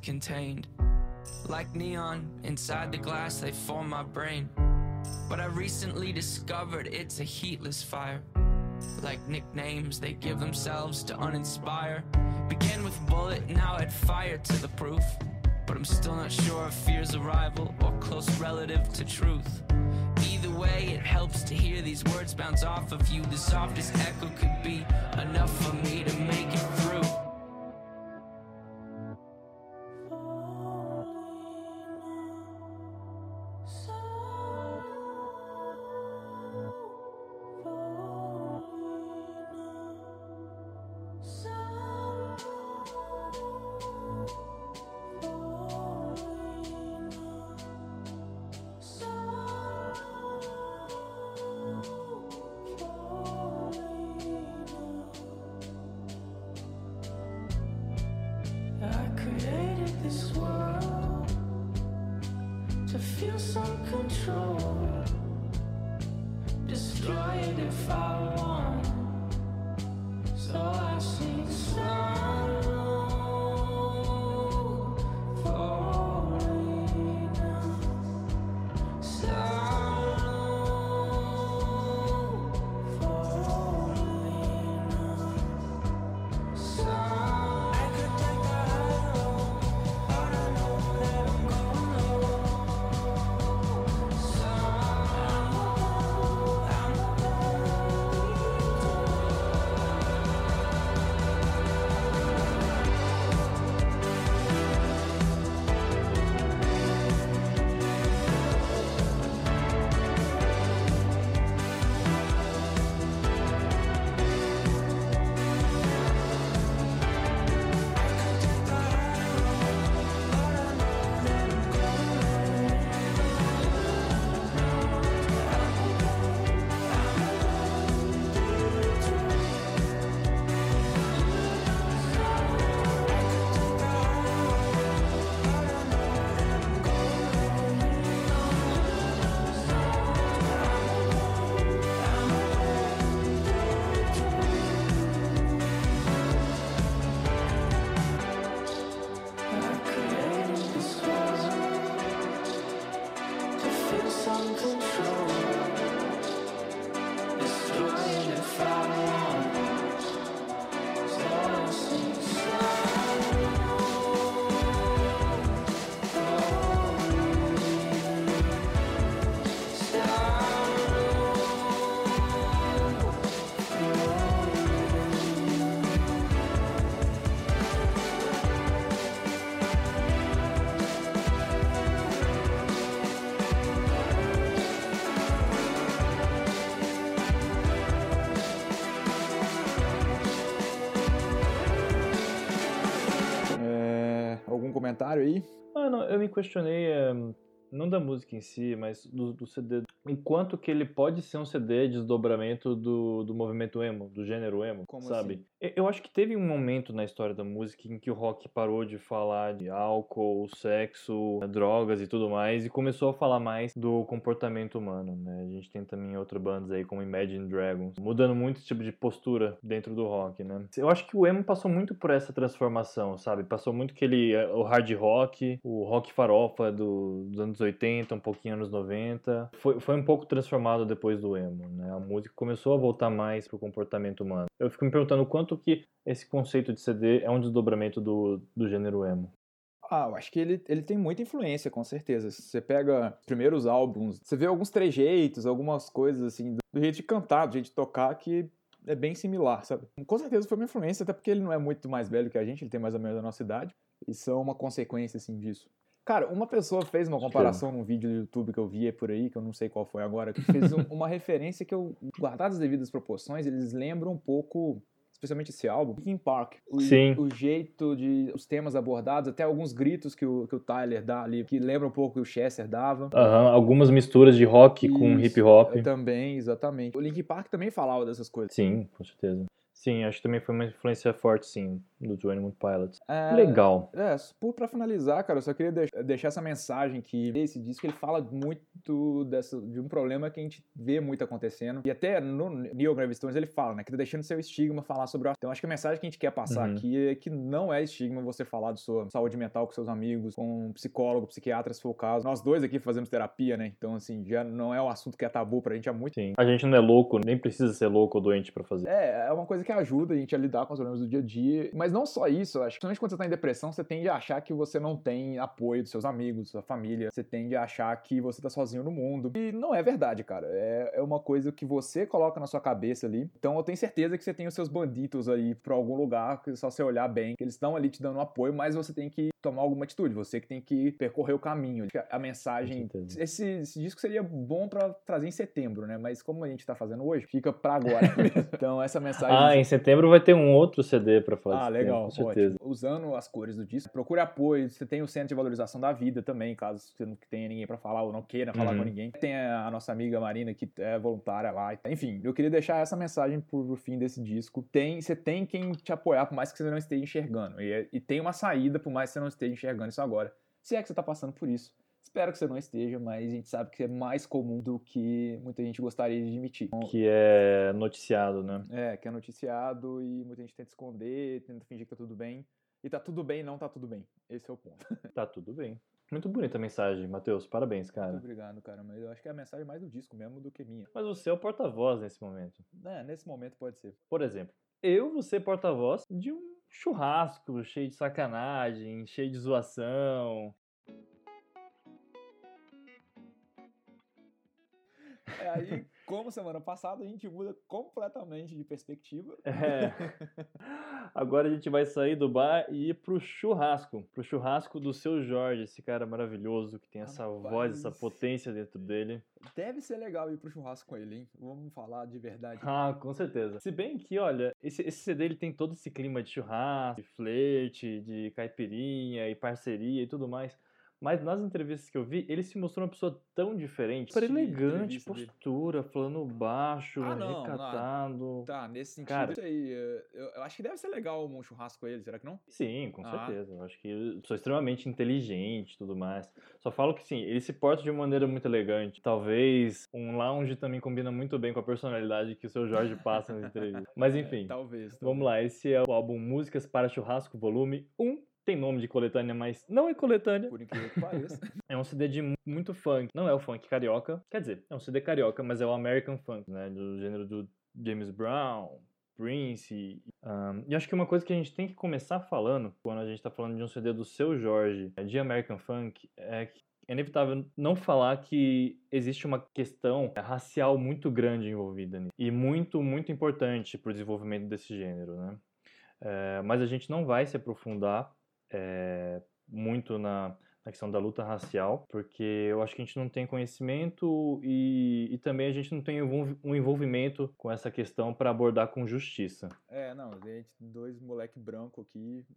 Contained. Like neon inside the glass, they form my brain. But I recently discovered it's a heatless fire. Like nicknames they give themselves to uninspire. Began with bullet, now add fire to the proof. But I'm still not sure if fear's a rival or close relative to truth. Either way, it helps to hear these words bounce off of you. The softest echo could be enough for me to make it through.
Comentário aí?
Eu me questionei, eh, não da música em si, mas do, do CD. Enquanto que ele pode ser um CD desdobramento do, do movimento emo, do gênero emo,
Como
sabe?
assim?
Eu acho que teve um momento na história da música em que o rock parou de falar de álcool, sexo, drogas e tudo mais e começou a falar mais do comportamento humano, né? A gente tem também outras bandas aí como Imagine Dragons, mudando muito esse tipo de postura dentro do rock, né? Eu acho que o emo passou muito por essa transformação, sabe? Passou muito aquele eh, o hard rock, o rock farofa do- dos anos 80, um pouquinho anos 90. Foi, foi um pouco transformado depois do emo, né? A música começou a voltar mais pro comportamento humano. Eu fico me perguntando quanto que esse conceito de CD é um desdobramento do, do gênero emo.
Ah, eu acho que ele, ele tem muita influência, com certeza. Você pega os primeiros álbuns, você vê alguns trejeitos, algumas coisas assim, do do jeito de cantar, do jeito de tocar, que é bem similar, sabe? Com certeza foi uma influência, até porque ele não é muito mais velho que a gente, ele tem mais ou menos a nossa idade. Isso é uma consequência, assim, disso. Cara, uma pessoa fez uma comparação num vídeo do YouTube que eu vi por aí, que eu não sei qual foi agora, que fez um- uma referência que eu, guardadas as devidas proporções, eles lembram um pouco, especialmente esse álbum, Linkin Park. O,
Sim.
o jeito de, os temas abordados, até alguns gritos que o, que o Tyler dá ali, que lembram um pouco o que o Chester dava.
Aham, algumas misturas de rock com
Isso,
hip hop.
Também, exatamente. O Linkin Park também falava dessas coisas.
Sim, com certeza. Sim, acho que também foi uma influência forte, sim, do Twenty One Pilots.
É,
Legal.
É, por- pra finalizar, cara, eu só queria deix- deixar essa mensagem que esse disco ele fala muito dessa, de um problema que a gente vê muito acontecendo. E até no Neil Gravestones ele fala, né, que tá deixando seu estigma falar sobre Então acho que a mensagem que a gente quer passar
Uhum.
aqui é que não é estigma você falar de sua saúde mental com seus amigos, com um psicólogo, psiquiatra, se for o caso. Nós dois aqui fazemos terapia, né? Então, assim, já não é um assunto que é tabu pra gente há muito
Sim. A gente não é louco, nem precisa ser louco ou doente pra fazer.
é, é uma coisa que ajuda a gente a lidar com os problemas do dia a dia. Mas não só isso, eu acho. Principalmente quando você tá em depressão, você tende a achar que você não tem apoio dos seus amigos, da sua família. Você tende a achar que você tá sozinho no mundo. E não é verdade, cara. É, é uma coisa que você coloca na sua cabeça ali. Então eu tenho certeza que você tem os seus banditos aí pra algum lugar, que só você olhar bem, que eles estão ali te dando apoio, mas você tem que tomar alguma atitude. Você que tem que percorrer o caminho. A mensagem. Esse, esse disco seria bom pra trazer em setembro, né? Mas como a gente tá fazendo hoje, fica pra agora. então essa mensagem.
Ah, em setembro vai ter um outro CD pra falar
Ah, legal,
com certeza.
ótimo. Usando as cores do disco, procure apoio. Você tem o Centro de Valorização da Vida também, caso você não tenha ninguém pra falar ou não queira falar
Uhum.
com ninguém. Tem a, nossa amiga Marina, que é voluntária lá. Enfim, eu queria deixar essa mensagem pro fim desse disco. Tem, você tem quem te apoiar, por mais que você não esteja enxergando. E, é- e tem uma saída, por mais que você não esteja enxergando isso agora. Se é que você tá passando por isso. Espero que você não esteja, mas a gente sabe que é mais comum do que muita gente gostaria de admitir.
Que é noticiado, né?
É, que é noticiado e muita gente tenta esconder, tenta fingir que tá tudo bem. E tá tudo bem, não tá tudo bem. Esse é o ponto.
Tá tudo bem. Muito bonita a mensagem, Matheus. Parabéns,
Muito
cara.
obrigado, cara. Mas eu acho que é a mensagem mais do disco mesmo do que minha.
Mas você é o porta-voz nesse momento.
É, nesse momento pode ser.
Por exemplo, eu vou ser porta-voz de um churrasco cheio de sacanagem, cheio de zoação.
É, aí, como semana passada, a gente muda completamente de perspectiva.
É. Agora a gente vai sair do bar e ir pro churrasco. Pro churrasco do seu Jorge, esse cara maravilhoso que tem essa voz, essa potência dentro dele.
Deve ser legal ir pro churrasco com ele, hein? Vamos falar de verdade.
Ah, com certeza. Se bem que, olha, esse, esse CD ele tem todo esse clima de churrasco, de flerte, de caipirinha e parceria e tudo mais. Mas nas entrevistas que eu vi, ele se mostrou uma pessoa tão diferente. Super elegante,
dele.
postura, falando baixo,
Ah, não, não.
recatado.
Tá, nesse sentido
Cara-
isso aí, eh, eu, eu acho que deve ser legal um churrasco com ele, será que não?
Sim, com
Ah.
certeza. Eu acho que eu sou extremamente inteligente e tudo mais. Só falo que sim, ele se porta de uma maneira muito elegante. Talvez um lounge também combina muito bem com a personalidade que o seu Jorge passa nas entrevistas. Mas enfim,
Talvez.
vamos lá. Esse é o álbum Músicas para Churrasco, volume 1. Tem nome de coletânea, mas não é coletânea.
Por incrível que pareça.
É um CD de mu- muito funk. Não é o funk carioca. Quer dizer, é um CD carioca, mas é o American Funk, né? Do gênero do James Brown, Prince. E, ahn, e acho que uma coisa que a gente tem que começar falando, quando a gente tá falando de um CD do Seu Jorge, é, de American Funk, é que é inevitável não falar que existe uma questão racial muito grande envolvida nisso. E muito, muito importante pro desenvolvimento desse gênero, né? É, mas a gente não vai se aprofundar é, muito na, na questão da luta racial, porque eu acho que a gente não tem conhecimento e, e também a gente não tem um envolvimento com essa questão para abordar com justiça.
É, não, gente, dois moleque branco aqui.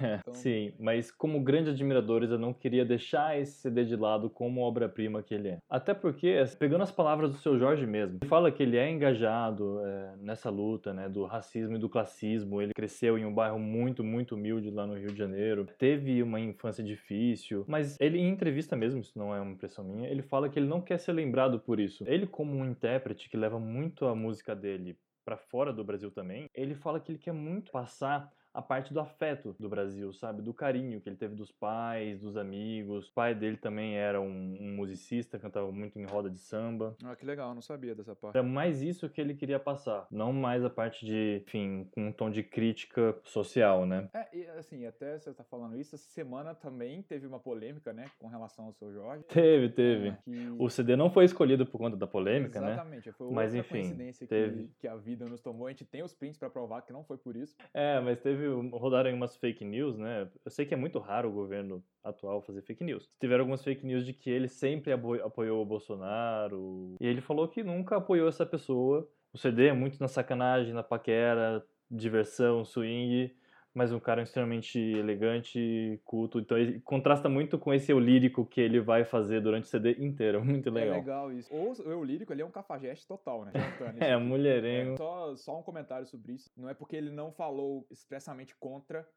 É, Então-
Sim, mas como grandes admiradores, eu não queria deixar esse CD de lado como obra-prima que ele é. Até porque, pegando as palavras do seu Jorge mesmo, ele fala que ele é engajado é, nessa luta né, do racismo e do classismo. Ele cresceu em um bairro muito, muito humilde lá no Rio de Janeiro. Teve uma infância difícil, mas ele, em entrevista mesmo, isso não é uma impressão minha, ele fala que ele não quer ser lembrado por isso. Ele, como um intérprete que leva muito a música dele para fora do Brasil também, ele fala que ele quer muito passar a parte do afeto do Brasil, sabe? Do carinho que ele teve dos pais, dos amigos. O pai dele também era um, um musicista, cantava muito em roda de samba.
Ah, que legal, não sabia dessa parte.
Era mais isso que ele queria passar, não mais a parte de, enfim, com um tom de crítica social, né?
É, e assim, até você tá falando isso, essa semana também teve uma polêmica, né, com relação ao seu Jorge.
Teve, teve.
É, que-
O CD não foi escolhido por conta da polêmica, né?
Exatamente, foi
Mas,
outra
enfim,
coincidência
teve.
que, que a vida nos tomou. A gente tem os prints pra provar que não foi por isso.
É, mas teve rodaram umas fake news, né? Eu sei que é muito raro o governo atual fazer fake news. Tiveram algumas fake news de que ele sempre apoiou o Bolsonaro. E ele falou que nunca apoiou essa pessoa. O CD é muito na sacanagem, na paquera, diversão, swing. Mas um cara extremamente elegante, culto. Então ele contrasta muito com esse eu lírico que ele vai fazer durante o CD inteiro. Muito
É
legal.
legal isso. Ou o eu lírico, ele é um cafajeste total, né?
É,
aqui.
mulherengo.
É, só, só um comentário sobre isso. Não é porque ele não falou expressamente contra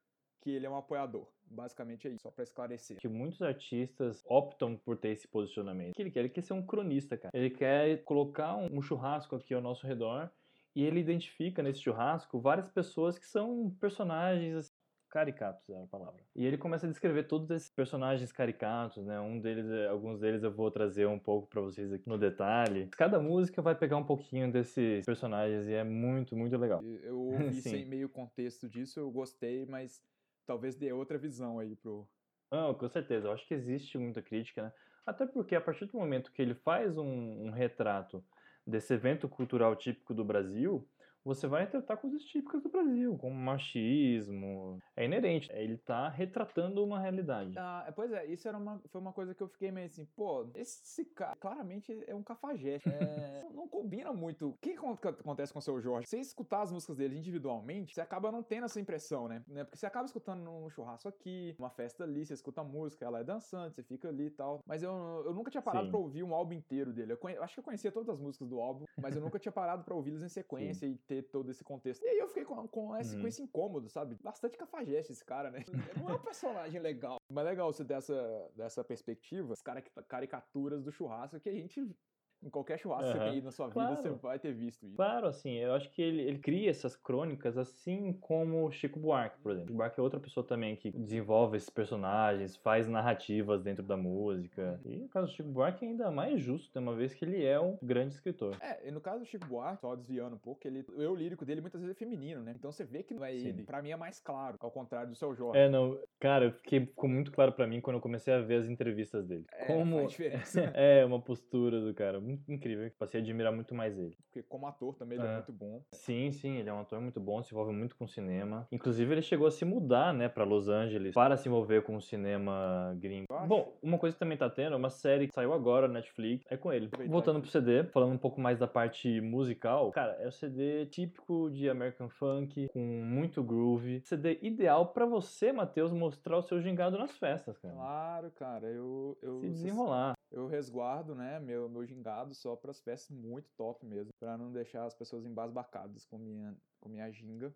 que ele é um apoiador. Basicamente é isso, só pra esclarecer.
que muitos artistas optam por ter esse posicionamento. O que ele quer? Ele quer ser um cronista, cara. Ele quer colocar um churrasco aqui ao nosso redor e ele identifica nesse churrasco várias pessoas que são personagens assim, caricatos é a palavra. E ele começa a descrever todos esses personagens caricatos, né? Um deles, é- alguns deles eu vou trazer um pouco pra vocês aqui no detalhe. Cada música vai pegar um pouquinho desses personagens e é muito, muito legal.
Eu ouvi sem meio contexto disso, eu gostei, mas talvez dê outra visão aí pro.
Não, com certeza. Eu acho que existe muita crítica, né? Até porque a partir do momento que ele faz um, um retrato desse evento cultural típico do Brasil, você vai tratar coisas típicas do Brasil, como machismo. É inerente. Ele tá retratando uma realidade.
Ah, pois é, isso era uma, foi uma coisa que eu fiquei meio assim, pô, esse cara claramente é um cafajeste. É, não combina muito. O que acon- que acontece com o seu Jorge? Você escutar as músicas dele individualmente, você acaba não tendo essa impressão, né? Né? Porque você acaba escutando num churrasco aqui, uma festa ali, você escuta a música, ela é dançante, você fica ali e tal. Mas eu, eu nunca tinha parado
Sim.
pra ouvir um álbum inteiro dele. Eu, conhe- eu acho que eu conhecia todas as músicas do álbum, mas eu nunca tinha parado pra ouvi-las em sequência e ter todo esse contexto. E aí eu fiquei com, com, esse, com
Uhum.
esse incômodo, sabe? Bastante cafajeste esse cara, né? Não é um personagem legal. Mas é legal você dessa, dessa perspectiva, as cari- caricaturas do churrasco que a gente. Em qualquer churrasco que você tem ido na sua vida,
Claro.
você vai ter visto isso.
Claro, assim, eu acho que ele, ele cria essas crônicas assim como o Chico Buarque, por exemplo. Chico Buarque é outra pessoa também que desenvolve esses personagens, faz narrativas dentro da música. E no caso do Chico Buarque é ainda mais justo, uma vez que ele é um grande escritor.
É, e no caso do Chico Buarque, só desviando um pouco, ele, o eu lírico dele muitas vezes é feminino, né? Então você vê que não é
Sim.
ele. Pra mim é mais claro, ao contrário do seu Jorge.
É, não, cara, fiquei, ficou muito claro pra mim quando eu comecei a ver as entrevistas dele.
É,
como
faz diferença.
é uma postura do cara, incrível. Passei a admirar muito mais ele.
Porque como ator também ele é,
É.
muito bom.
Sim, sim, ele é um ator muito bom, se envolve muito com cinema. Inclusive, ele chegou a se mudar, né, pra Los Angeles para se envolver com o cinema gringo. Bom, uma coisa que também tá tendo é uma série que saiu agora na Netflix, é com ele. Voltando pro CD, falando um pouco mais da parte musical, cara, é o CD típico de American Funk, com muito groove. CD ideal pra você, Matheus, mostrar o seu gingado nas festas, cara.
Claro, cara, eu. eu
Se desenrolar.
Eu resguardo, né, meu, meu gingado só para as peças muito top mesmo, para não deixar as pessoas embasbacadas com minha, com minha ginga.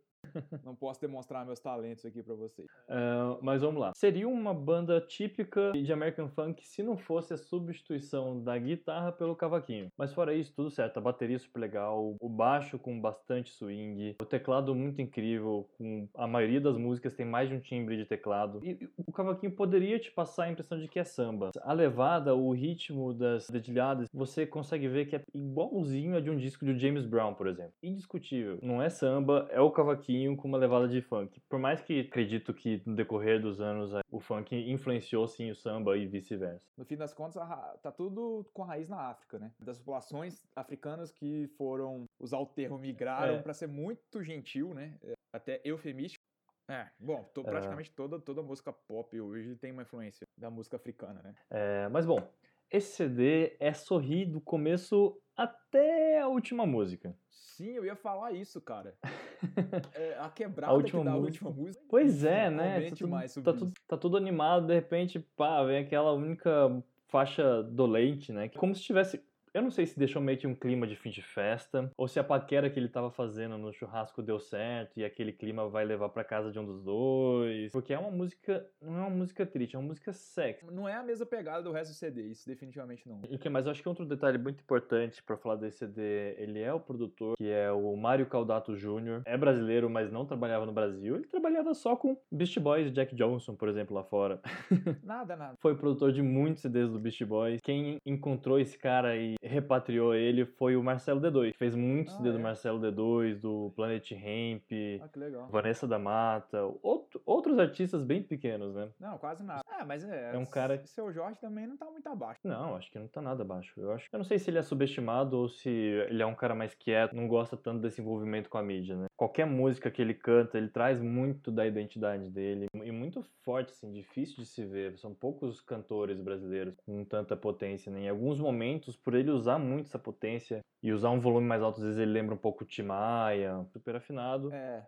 Não posso demonstrar meus talentos aqui para vocês.
Ah, mas vamos lá. Seria uma banda típica de American Funk se não fosse a substituição da guitarra pelo cavaquinho. Mas fora isso, tudo certo. A bateria super legal, o baixo com bastante swing, o teclado muito incrível, com a maioria das músicas tem mais de um timbre de teclado. E o cavaquinho poderia te passar a impressão de que é samba. A levada, o ritmo das dedilhadas, você consegue ver que é igualzinho a de um disco de James Brown, por exemplo. Indiscutível. Não é samba, é o cavaquinho com uma levada de funk. Por mais que acredito que no decorrer dos anos o funk influenciou sim o samba e vice-versa.
No fim das contas, tá tudo com raiz na África, né? Das populações africanas que foram usar o termo migraram
É.
para ser muito gentil, né? É, Até eufemístico. É, bom, to- praticamente toda, toda música pop hoje tem uma influência da música africana, né?
É, mas bom, esse CD é sorrir do começo até a última música.
Sim, eu ia falar isso, cara. É, a quebrada
A última
que
música.
última música.
Pois é,
Enfim,
né? Tá tudo, tá, tudo, tá tudo animado, de repente, pá, vem aquela única faixa dolente, né? Como se tivesse. Eu não sei se deixou meio que um clima de fim de festa, ou se a paquera que ele tava fazendo no churrasco deu certo e aquele clima vai levar pra casa de um dos dois. Porque é uma música. Não é uma música triste, é uma música sexy.
Não é a mesma pegada do resto do CD, isso definitivamente não.
E o que mais? Eu acho que outro detalhe muito importante pra falar desse CD, ele é o produtor, que é o Mário Caldato Jr. É brasileiro, mas não trabalhava no Brasil. Ele trabalhava só com Beast Boys e Jack Johnson, por exemplo, lá fora.
Nada, nada.
Foi produtor de muitos CDs do Beast Boys. Quem encontrou esse cara e repatriou ele foi o Marcelo D2. que Fez muitos
Ah,
CDs
é?
do Marcelo D2, do Planet Hemp,
Ah.
Vanessa da Mata, outro- outros artistas bem pequenos, né?
Não, quase nada. É, mas é.
É um cara-
Seu Jorge também não tá muito abaixo.
Não, acho que não tá nada abaixo. Eu acho. Eu não sei se ele é subestimado ou se ele é um cara mais quieto, não gosta tanto desse envolvimento com a mídia, né? Qualquer música que ele canta, ele traz muito da identidade dele e muito forte, assim, difícil de se ver. São poucos cantores brasileiros com tanta potência, né? Em alguns momentos, por ele usar muito essa potência e usar um volume mais alto, às vezes ele lembra um pouco o Tim Maia, super afinado
É,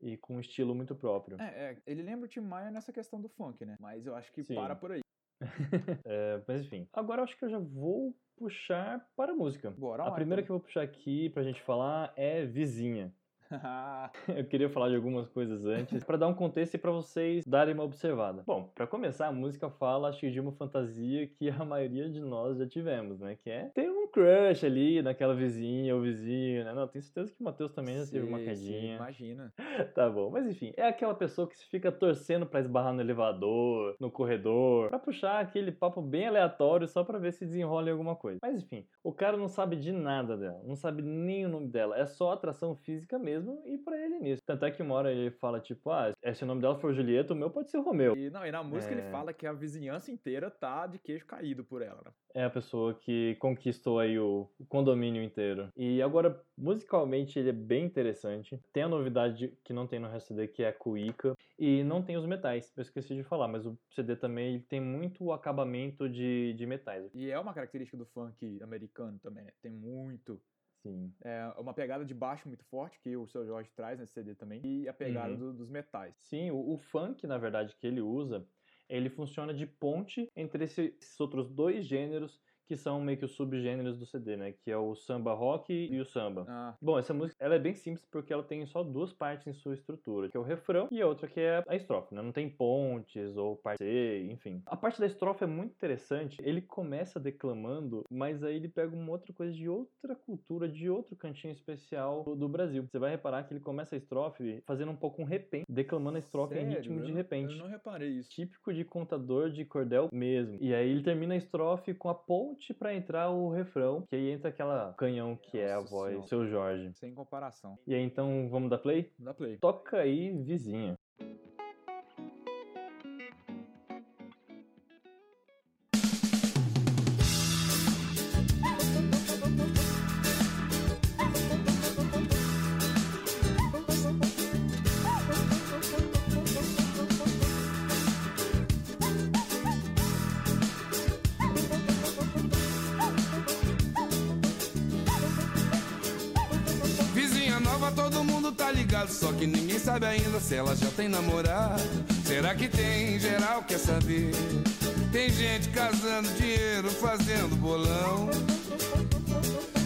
e com um estilo muito próprio.
é, é, ele lembra o Tim Maia nessa questão do funk, né? Mas eu acho que
Sim.
para por aí.
É, mas enfim, agora eu acho que eu já vou puxar para a música.
Bora
A
lá.
primeira que eu vou puxar aqui pra gente falar é Vizinha. Eu queria falar de algumas coisas antes pra dar um contexto e pra vocês darem uma observada. Bom, pra começar, a música fala, acho que de uma fantasia que a maioria de nós já tivemos, né? Que é ter um crush ali naquela vizinha ou vizinho, né? Não, tenho certeza que o Matheus também já teve uma
Sim, sim,
quedinha.
imagina.
Tá bom, mas enfim, é aquela pessoa que se fica torcendo pra esbarrar no elevador, no corredor, pra puxar aquele papo bem aleatório só pra ver se desenrola em alguma coisa. Mas enfim, o cara não sabe de nada dela, não sabe nem o nome dela, é só atração física mesmo e pra ele é nisso. Tanto é que uma hora ele fala tipo, ah, se o nome dela for Julieta, o meu pode ser Romeu.
E, não, e na música
É.
ele fala que a vizinhança inteira tá de queijo caído por ela. né?
É a pessoa que conquistou aí o o condomínio inteiro. E agora, musicalmente, ele é bem interessante. Tem a novidade que não tem no resto CD, que é a cuíca. E não tem os metais, eu esqueci de falar, mas o CD também ele tem muito acabamento de, de metais.
E é uma característica do funk americano também, né? Tem muito.
Sim.
É uma pegada de baixo muito forte, que o seu Jorge traz nesse CD também. E a pegada
Uhum.
do- dos metais.
Sim, o, o funk, na verdade, que ele usa, ele funciona de ponte entre esse- esses outros dois gêneros que são meio que os subgêneros do CD, né? Que é o samba rock e o samba.
Ah,
Bom, essa música ela é bem simples porque ela tem só duas partes em sua estrutura, que é o refrão e a outra que é a estrofe, né? Não tem pontes ou parte C, enfim. A parte da estrofe é muito interessante. Ele começa declamando, mas aí ele pega uma outra coisa de outra cultura, de outro cantinho especial do, Brasil. Você vai reparar que ele começa a estrofe fazendo um pouco um repente, declamando a estrofe em
sério?
ritmo de repente.
Eu não reparei isso.
Típico de contador de cordel mesmo. E aí ele termina a estrofe com a ponte pra entrar o refrão, que aí entra aquela canhão que é a
Nossa
voz do seu Jorge.
Sem comparação.
E aí então vamos dar play?
Dá play.
Toca aí. Vizinha
tá ligado. Só que ninguém sabe ainda se ela já tem namorado. Será que tem? Geral quer saber. Tem gente casando dinheiro, fazendo bolão.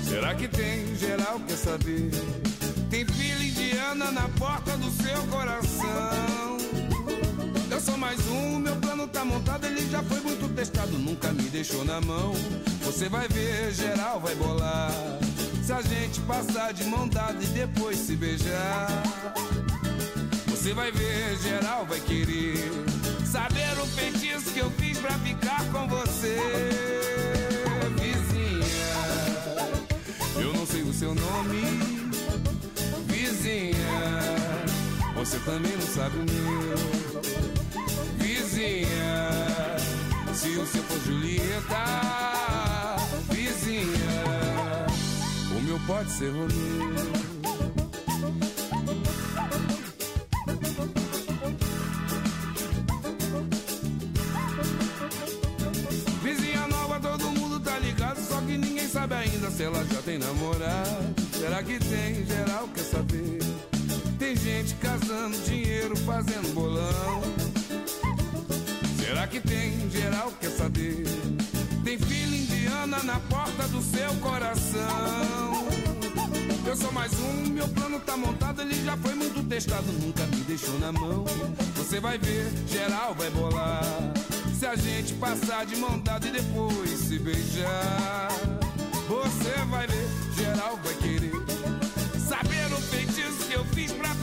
Será que tem? Geral quer saber. Tem filha indiana na porta do seu coração. Eu sou mais um, meu plano tá montado, ele já foi muito testado, nunca me deixou na mão. Você vai ver, geral vai bolar. Se a gente passar de mão dada e depois se beijar. Você vai ver, geral vai querer saber o feitiço que eu fiz pra ficar com você, vizinha. Eu não sei o seu nome, vizinha. Você também não sabe o meu, vizinha. Se o seu for Julieta, meu pode ser Romeu. Vizinha nova, todo mundo tá ligado, só que ninguém sabe ainda se ela já tem namorado. Será que tem? Geral quer saber. Tem gente casando dinheiro, fazendo bolão. Será que tem? Geral quer saber. Na porta do seu coração. Eu sou mais um, meu plano tá montado, ele já foi muito testado, nunca me deixou na mão. Você vai ver, geral vai bolar. Se a gente passar de mão dada e depois se beijar, você vai ver, geral vai querer saber o feitiço que eu fiz pra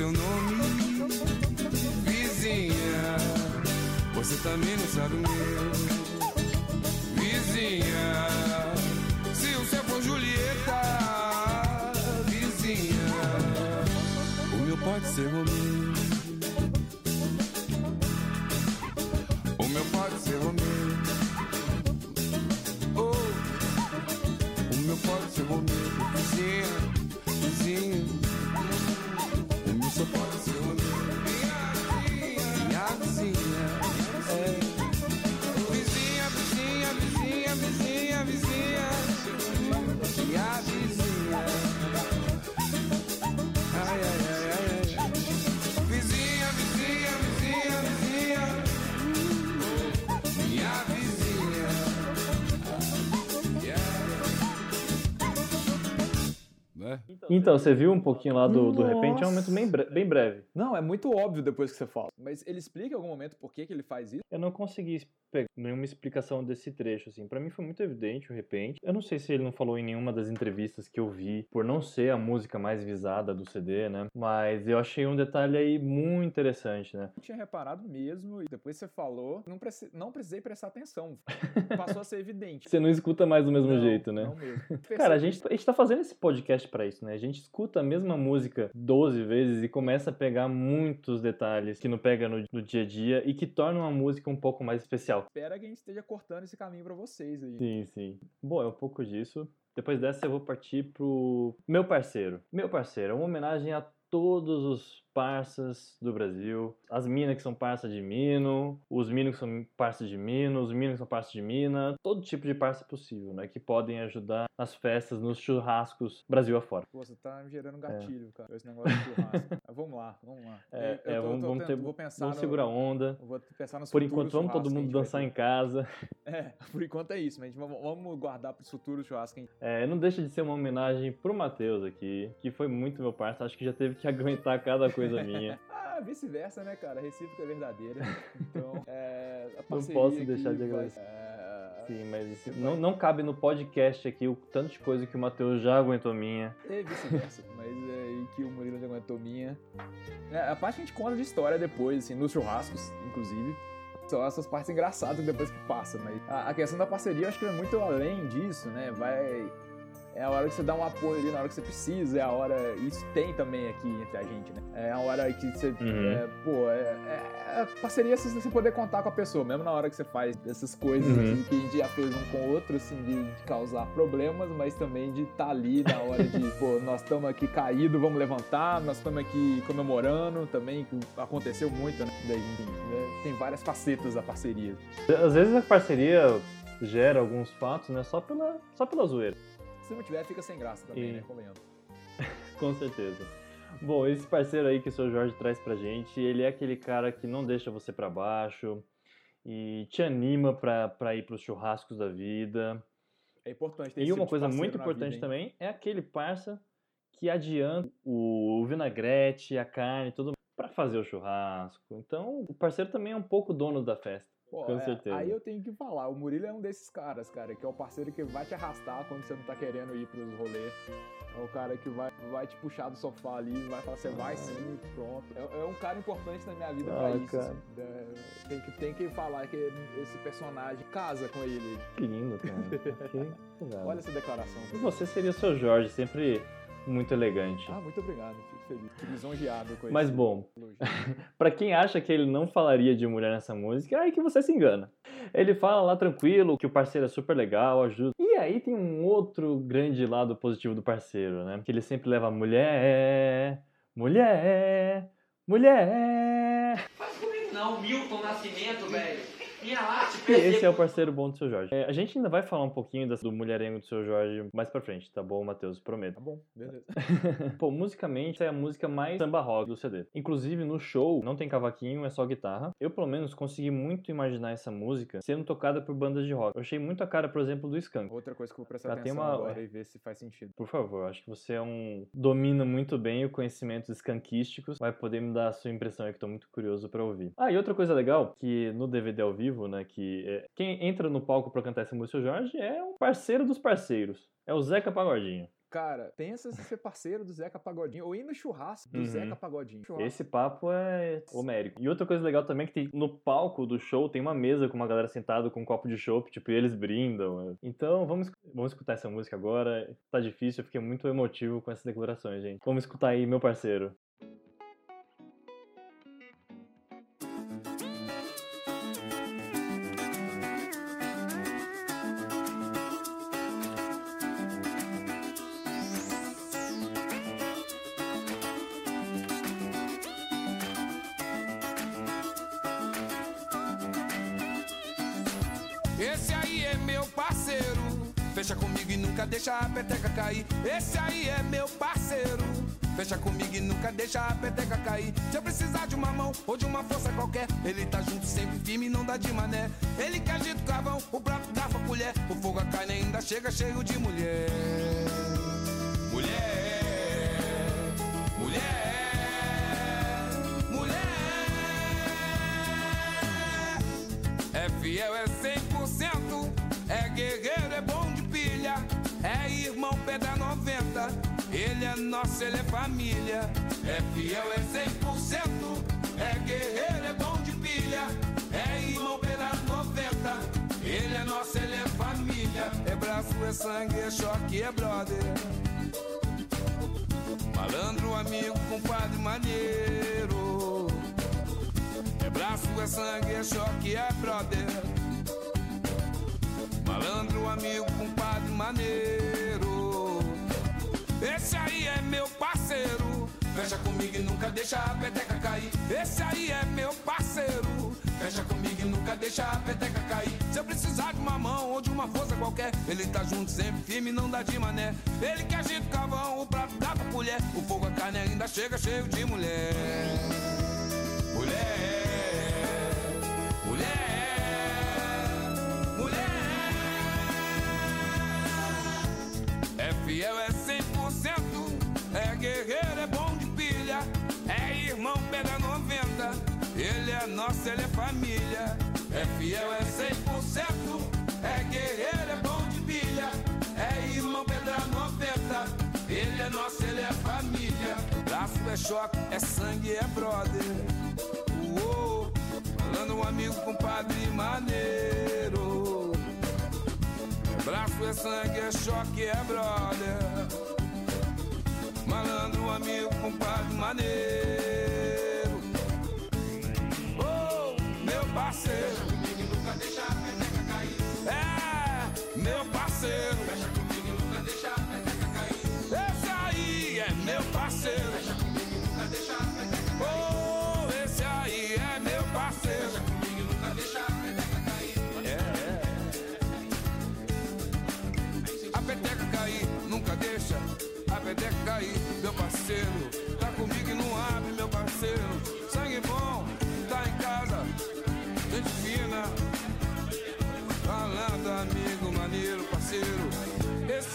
seu nome. Vizinha, você também não sabe o meu. Vizinha, se o seu for Julieta. Vizinha, o meu pode ser Romeu. O meu pode ser Romeu. Oh, o meu pode ser Romeu. Vizinha, vizinha.
Então, você viu um pouquinho lá do, do repente, é um momento bem, bre- bem breve.
Não, é muito óbvio depois que você fala. Mas ele explica em algum momento por que, que ele faz isso?
Eu não consegui pegar nenhuma explicação desse trecho, assim. Pra mim foi muito evidente o repente. Eu não sei se ele não falou em nenhuma das entrevistas que eu vi, por não ser a música mais visada do CD, né? Mas eu achei um detalhe aí muito interessante, né?
Eu tinha reparado mesmo, e depois você falou, não, preci- não precisei prestar atenção. Passou a ser evidente.
Você não escuta mais do mesmo
Não,
jeito, né?
Não mesmo.
Cara, a gente, a gente tá fazendo esse podcast pra isso, né? A gente escuta a mesma música 12 vezes e começa a pegar muitos detalhes que não pega no, no dia a dia e que tornam a música um pouco mais especial.
Espera que a gente esteja cortando esse caminho pra vocês aí.
Sim, sim. Bom, é um pouco disso. Depois dessa eu vou partir pro meu parceiro. Meu parceiro, é uma homenagem a todos os parças do Brasil. As minas que são parça de Mino, os minos que são parça de Mino, os minos que são parça de Mina, todo tipo de parça possível, né? Que podem ajudar nas festas, nos churrascos, Brasil afora.
Pô, você tá me gerando gatilho, cara. Esse negócio de churrasco. Vamos lá, vamos lá.
É,
Eu
é,
tô-
vamos,
tô
vamos,
tentando-
ter,
vou pensar
vamos
no-
segurar a onda.
Vou pensar nos
Por enquanto, vamos todo mundo dançar em casa.
É, por enquanto é isso, mas vamos, vamos guardar pros futuros churrascos. que a gente-
É, não deixa de ser uma homenagem pro Matheus aqui, que foi muito meu parceiro. Acho que já teve que aguentar cada coisa minha.
Ah, vice-versa, né, cara? A recíproca é verdadeira. Então, é,
Não posso deixar de agradecer.
é,
Sim, mas não, não cabe no podcast aqui o tanto de coisa que o Matheus já aguentou minha.
E vice-versa. Mas é aí que o Murilo já aguentou minha. É, a parte que a gente conta de história depois, assim, nos churrascos, inclusive. São essas partes engraçadas depois que passa. Mas a, a questão da parceria eu acho que é muito além disso, né? Vai. É a hora que você dá um apoio ali na hora que você precisa, é a hora. Isso tem também aqui entre a gente, né? É a hora que você.
Uhum.
é, pô, é, é, é parceria se você poder contar com a pessoa, mesmo na hora que você faz essas coisas
Uhum.
assim, que a gente já fez um com o outro, assim, de, de causar problemas, mas também de estar ali na hora de, pô, nós estamos aqui caído, vamos levantar, nós estamos aqui comemorando também, que aconteceu muito, né? Daí, enfim, né? Tem várias facetas da parceria.
Às vezes a parceria gera alguns fatos, né? Só pela, só pela zoeira,
Se não tiver, fica sem graça também,
E-
né? Convenhamos.
com certeza. Bom, esse parceiro aí que o seu Jorge traz pra gente, ele é aquele cara que não deixa você pra baixo e te anima pra, pra ir pros churrascos da vida.
É importante ter
E uma
tipo
coisa muito importante
vida,
também é aquele parça que adianta o vinagrete, a carne, tudo pra fazer o churrasco. Então, o parceiro também é um pouco dono da festa.
Pô,
Com
é,
certeza.
Aí eu tenho que falar, o Murilo é um desses caras, cara, que é o parceiro que vai te arrastar quando você não tá querendo ir pros rolês. É o cara que vai, vai te puxar do sofá ali, vai falar, você vai sim, pronto. É, é um cara importante na minha vida pra
Ah,
isso.
cara.
assim. É, tem, que, tem que falar que esse personagem casa com ele.
Que lindo, cara. que.
Olha essa declaração.
E você seria o seu Jorge, sempre muito elegante.
Ah, muito obrigado, fico feliz. Fico lisonjeado com
Mas bom. Pra quem acha que ele não falaria de mulher nessa música, é aí que você se engana. Ele fala lá tranquilo que o parceiro é super legal, ajuda. E aí tem um outro grande lado positivo do parceiro, né? Que ele sempre leva mulher, mulher, mulher.
Faz comigo não, Milton Nascimento, velho.
E esse é o parceiro bom do seu Jorge. É, a gente ainda vai falar um pouquinho das- do mulherengo do seu Jorge mais pra frente, tá bom, Matheus? Prometo.
Tá bom, beleza.
Pô, musicalmente é a música mais samba rock do CD. Inclusive no show não tem cavaquinho, é só guitarra. Eu pelo menos consegui muito imaginar essa música sendo tocada por bandas de rock. Eu achei muito a cara, por exemplo, do Skunk.
Outra coisa que eu vou prestar
Já tem
atenção
uma-
agora e ver se faz sentido.
Por favor, acho que você é um domina muito bem o conhecimento skankísticos. Vai poder me dar a sua impressão aí que eu tô muito curioso pra ouvir. Ah, e outra coisa legal que no DVD ao vivo vivo, né? Que é, quem entra no palco pra cantar essa música, o Jorge, é um parceiro dos parceiros. É o Zeca Pagodinho.
Cara, pensa em ser parceiro do Zeca Pagodinho ou ir no churrasco do
Uhum.
Zeca Pagodinho. Churrasco.
Esse papo é homérico. E outra coisa legal também é que tem, no palco do show tem uma mesa com uma galera sentada com um copo de chopp, tipo, e eles brindam. Então vamos, vamos escutar essa música agora. Tá difícil, eu fiquei muito emotivo com essas declarações, gente. Vamos escutar aí, meu parceiro.
Fecha comigo e nunca deixa a peteca cair. Esse aí é meu parceiro. Fecha comigo e nunca deixa a peteca cair. Se eu precisar de uma mão ou de uma força qualquer, ele tá junto sempre firme e não dá de mané. Ele que agita o carvão, o prato, garfo, a colher. O fogo, a carne ainda chega cheio de mulher. Mulher, mulher, mulher. É fiel, é 100%. É guerreiro, irmão, pedra 90. Ele é nosso, ele é família. É fiel, é 100%. É guerreiro, é bom de pilha. É irmão, pedra 90. Ele é nosso, ele é família. É braço, é sangue, é choque, é brother. Malandro, amigo, compadre maneiro. É braço, é sangue, é choque, é brother. Malandro, amigo, compadre maneiro. Esse aí é meu parceiro. Fecha comigo e nunca deixa a peteca cair. Esse aí é meu parceiro. Fecha comigo e nunca deixa a peteca cair. Se eu precisar de uma mão ou de uma força qualquer, ele tá junto sempre firme, não dá de mané. Ele que agita o carvão, o prato dá pra colher. O fogo, a carne ainda chega cheio de mulher. Mulher, mulher, mulher. É fiel, 100%. É guerreiro, é bom de pilha. É irmão, pedra 90. Ele é nosso, ele é família. É fiel, é 100%. É guerreiro, é bom de pilha. É irmão, pedra 90. Ele é nosso, ele é família. Braço é choque, é sangue, é brother. Uou, falando um amigo, compadre maneiro. Braço é sangue, é choque, é brother. Malandro, amigo, compadre maneiro. Oh, meu parceiro. Comigo nunca deixa a peteca cair. É, meu parceiro. Fecha comigo e nunca deixa a peteca cair. Esse aí é meu parceiro. Fecha a peteca cair, meu parceiro. Tá comigo e não abre, meu parceiro. Sangue bom, tá em casa, gente fina. Falando, amigo, maneiro, parceiro.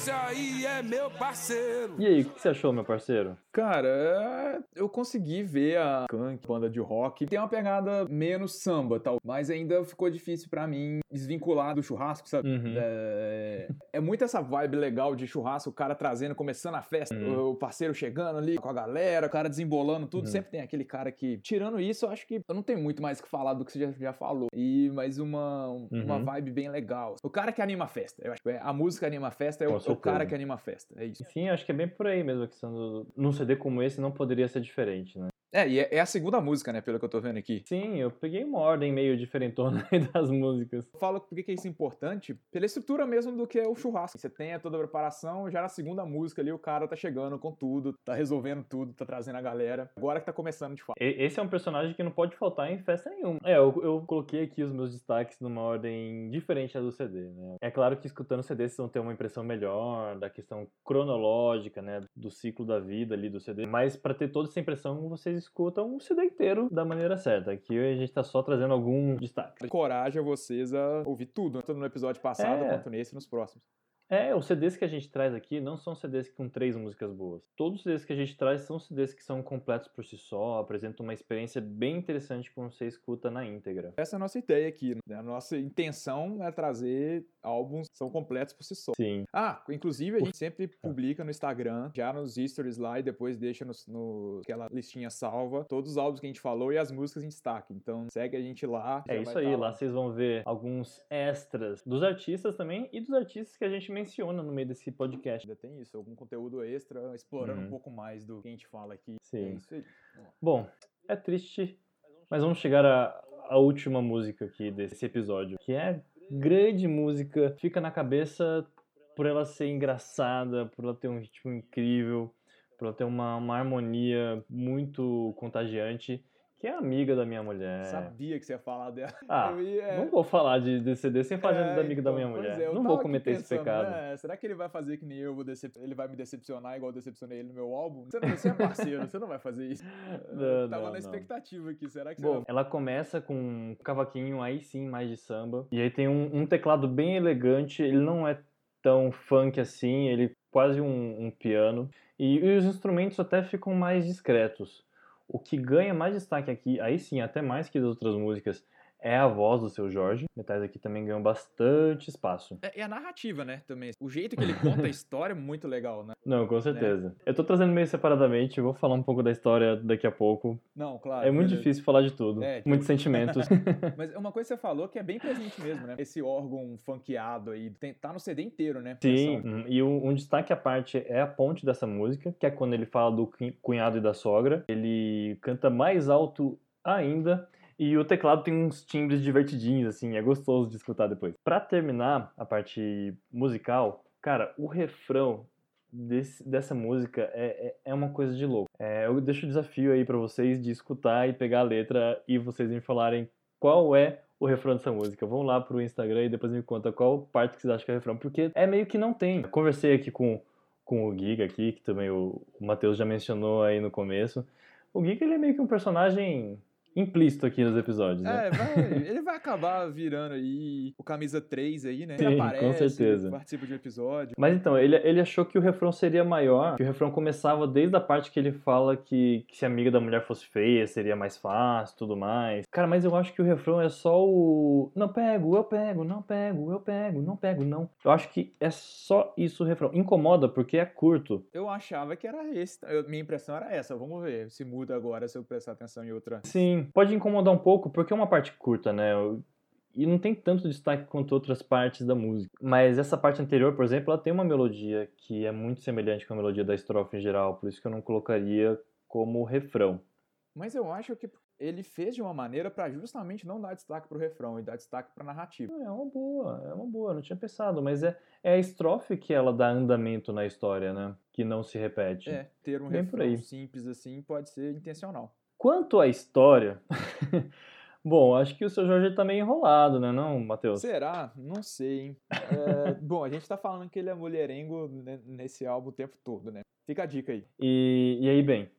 Esse aí é meu parceiro.
E aí, o que você achou, meu parceiro?
Cara, eu consegui ver a Kank, banda de rock. Tem uma pegada menos samba, tal, mas ainda ficou difícil pra mim desvincular do churrasco, sabe?
Uhum.
É, é muito essa vibe legal de churrasco, o cara trazendo, começando a festa,
Uhum.
o parceiro chegando ali com a galera, o cara desembolando tudo.
Uhum.
Sempre tem aquele cara que, tirando isso, eu acho que eu não tenho muito mais o que falar do que você já, já falou. E mais uma, uma
Uhum.
vibe bem legal. O cara que anima a festa, eu acho que é, a música anima a festa, é o, o
certeza.
cara que anima a festa. É isso.
Sim, acho que é bem por aí mesmo a questão do... Num CD como esse não poderia ser diferente, né?
É, e é, é a segunda música, né, pelo que eu tô vendo aqui.
Sim, eu peguei uma ordem meio diferentona das músicas.
Eu falo por que é isso importante, pela estrutura mesmo do que é o churrasco. Você tem toda a preparação, já na segunda música ali o cara tá chegando com tudo, tá resolvendo tudo, tá trazendo a galera. Agora que tá começando de fato.
Esse é um personagem que não pode faltar em festa nenhuma. É, eu, eu coloquei aqui os meus destaques numa ordem diferente da do CD, né? É claro que escutando o CD vocês vão ter uma impressão melhor da questão cronológica, né? Do ciclo da vida ali do CD. Mas pra ter toda essa impressão, vocês escutam o CD inteiro da maneira certa. Aqui a gente tá só trazendo algum destaque.
Encoraja vocês a ouvir tudo, tanto no episódio passado
É.
quanto nesse e nos próximos.
É, os CDs que a gente traz aqui não são CDs com três músicas boas. Todos os CDs que a gente traz são CDs que são completos por si só, apresentam uma experiência bem interessante quando você escuta na íntegra.
Essa é a nossa ideia aqui. né? A nossa intenção é trazer álbuns que são completos por si só.
Sim.
Ah, inclusive a gente sempre publica no Instagram, já nos stories lá e depois deixa no, no- aquela listinha salva, todos os álbuns que a gente falou e as músicas em destaque. Então segue a gente lá.
É isso aí,
tá
lá vocês vão ver alguns extras dos artistas também e dos artistas que a gente menciona no meio desse podcast.
Ainda tem isso, algum conteúdo extra, explorando
Uhum.
um pouco mais do que a gente fala aqui.
Sim.
É.
Bom, é triste, mas vamos chegar à, à última música aqui desse episódio, que é grande música, fica na cabeça por ela ser engraçada, por ela ter um ritmo incrível, por ela ter uma, uma harmonia muito contagiante, que é amiga da minha mulher.
Sabia que você ia falar dela.
Ah,
Eu ia-
não vou falar de DCD sem falar
É,
da amiga da
então,
minha
pois
mulher.
é,
não vou cometer esse
pensando,
pecado.
né, Será que ele vai fazer que nem eu vou decep... ele vai me decepcionar igual eu decepcionei ele no meu álbum? Você, não, você é parceiro, você não vai fazer isso.
Não,
Eu tava
não,
na expectativa aqui, será que
Bom,
você
ela começa com um cavaquinho aí sim mais de samba. E aí tem um, um teclado bem elegante. Ele não é tão funk assim, ele é quase um, um piano. E, e os instrumentos até ficam mais discretos. O que ganha mais destaque aqui, aí sim, até mais que das outras músicas, é a voz do seu Jorge. Metais aqui também ganham bastante espaço.
É, e a narrativa, né, também. O jeito que ele conta a história é muito legal, né?
Não, com certeza. Eu tô trazendo meio separadamente, eu vou falar um pouco da história daqui a pouco.
Não, claro.
É muito difícil falar de tudo.
É,
Muitos sentimentos.
Mas é uma coisa que você falou que é bem presente mesmo, né? Esse órgão funkeado aí, tem- tá no CD inteiro, né?
Sim, hum, e um, um destaque à parte é a ponte dessa música, que é quando ele fala do cunh- cunhado e da sogra. Ele canta mais alto ainda. E o teclado tem uns timbres divertidinhos, assim, é gostoso de escutar depois. Pra terminar a parte musical, cara, o refrão desse- dessa música é, é, é uma coisa de louco. É, eu deixo o desafio aí pra vocês de escutar e pegar a letra e vocês me falarem qual é o refrão dessa música. Vão lá pro Instagram e depois me conta qual parte que vocês acham que é o refrão, porque é meio que não tem. Eu conversei aqui com, com o Giga aqui, que também o, o Matheus já mencionou aí no começo. O Giga ele é meio que um personagem implícito aqui nos episódios, né?
É, vai, ele vai acabar virando aí o camisa 3 aí, né?
Sim,
ele
com
aparece,
certeza.
participa de um episódio.
Mas então, ele, ele achou que o refrão seria maior, que o refrão começava desde a parte que ele fala que, que se a amiga da mulher fosse feia seria mais fácil tudo mais. Cara, mas eu acho que o refrão é só o. Não pego, eu pego, não pego, eu pego, não pego, não. Eu acho que é só isso o refrão. Incomoda porque é curto.
Eu achava que era esse. eu- minha impressão era essa. Vamos ver se muda agora se eu prestar atenção em outra.
Sim, pode incomodar um pouco porque é uma parte curta, né? E não tem tanto destaque quanto outras partes da música. Mas essa parte anterior, por exemplo, ela tem uma melodia que é muito semelhante com a melodia da estrofe em geral, por isso que eu não colocaria como refrão.
Mas eu acho que ele fez de uma maneira pra justamente não dar destaque pro refrão e dar destaque pra narrativa.
É uma boa, é uma boa, não tinha pensado, mas é, é a estrofe que ela dá andamento na história, né? Que não se repete.
É, ter um
Bem
refrão simples assim pode ser intencional.
Quanto à história, bom, acho que o seu Jorge tá meio enrolado, né, não, Matheus?
Será? Não sei, hein? É, bom, a gente tá falando que ele é mulherengo nesse álbum o tempo todo, né? Fica a dica aí.
E, e aí, bem,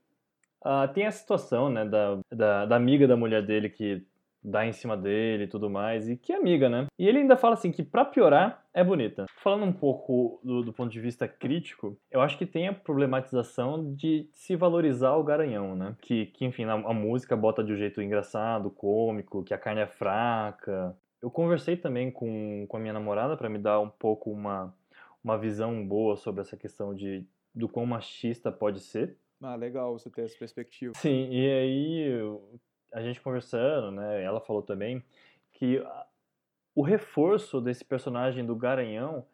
ah, tem a situação, né, da, da, da amiga da mulher dele que dá em cima dele e tudo mais, e que é amiga, né? E ele ainda fala assim que, pra piorar, é bonita. Falando um pouco do, do ponto de vista crítico, eu acho que tem a problematização de se valorizar o garanhão, né? Que, que enfim, a, a música bota de um jeito engraçado, cômico, que a carne é fraca. Eu conversei também com, com a minha namorada para me dar um pouco uma, uma visão boa sobre essa questão de do quão machista pode ser.
Ah, legal você ter essa perspectiva.
Sim, e aí eu- a gente conversando, né, ela falou também que o reforço desse personagem do Garanhão,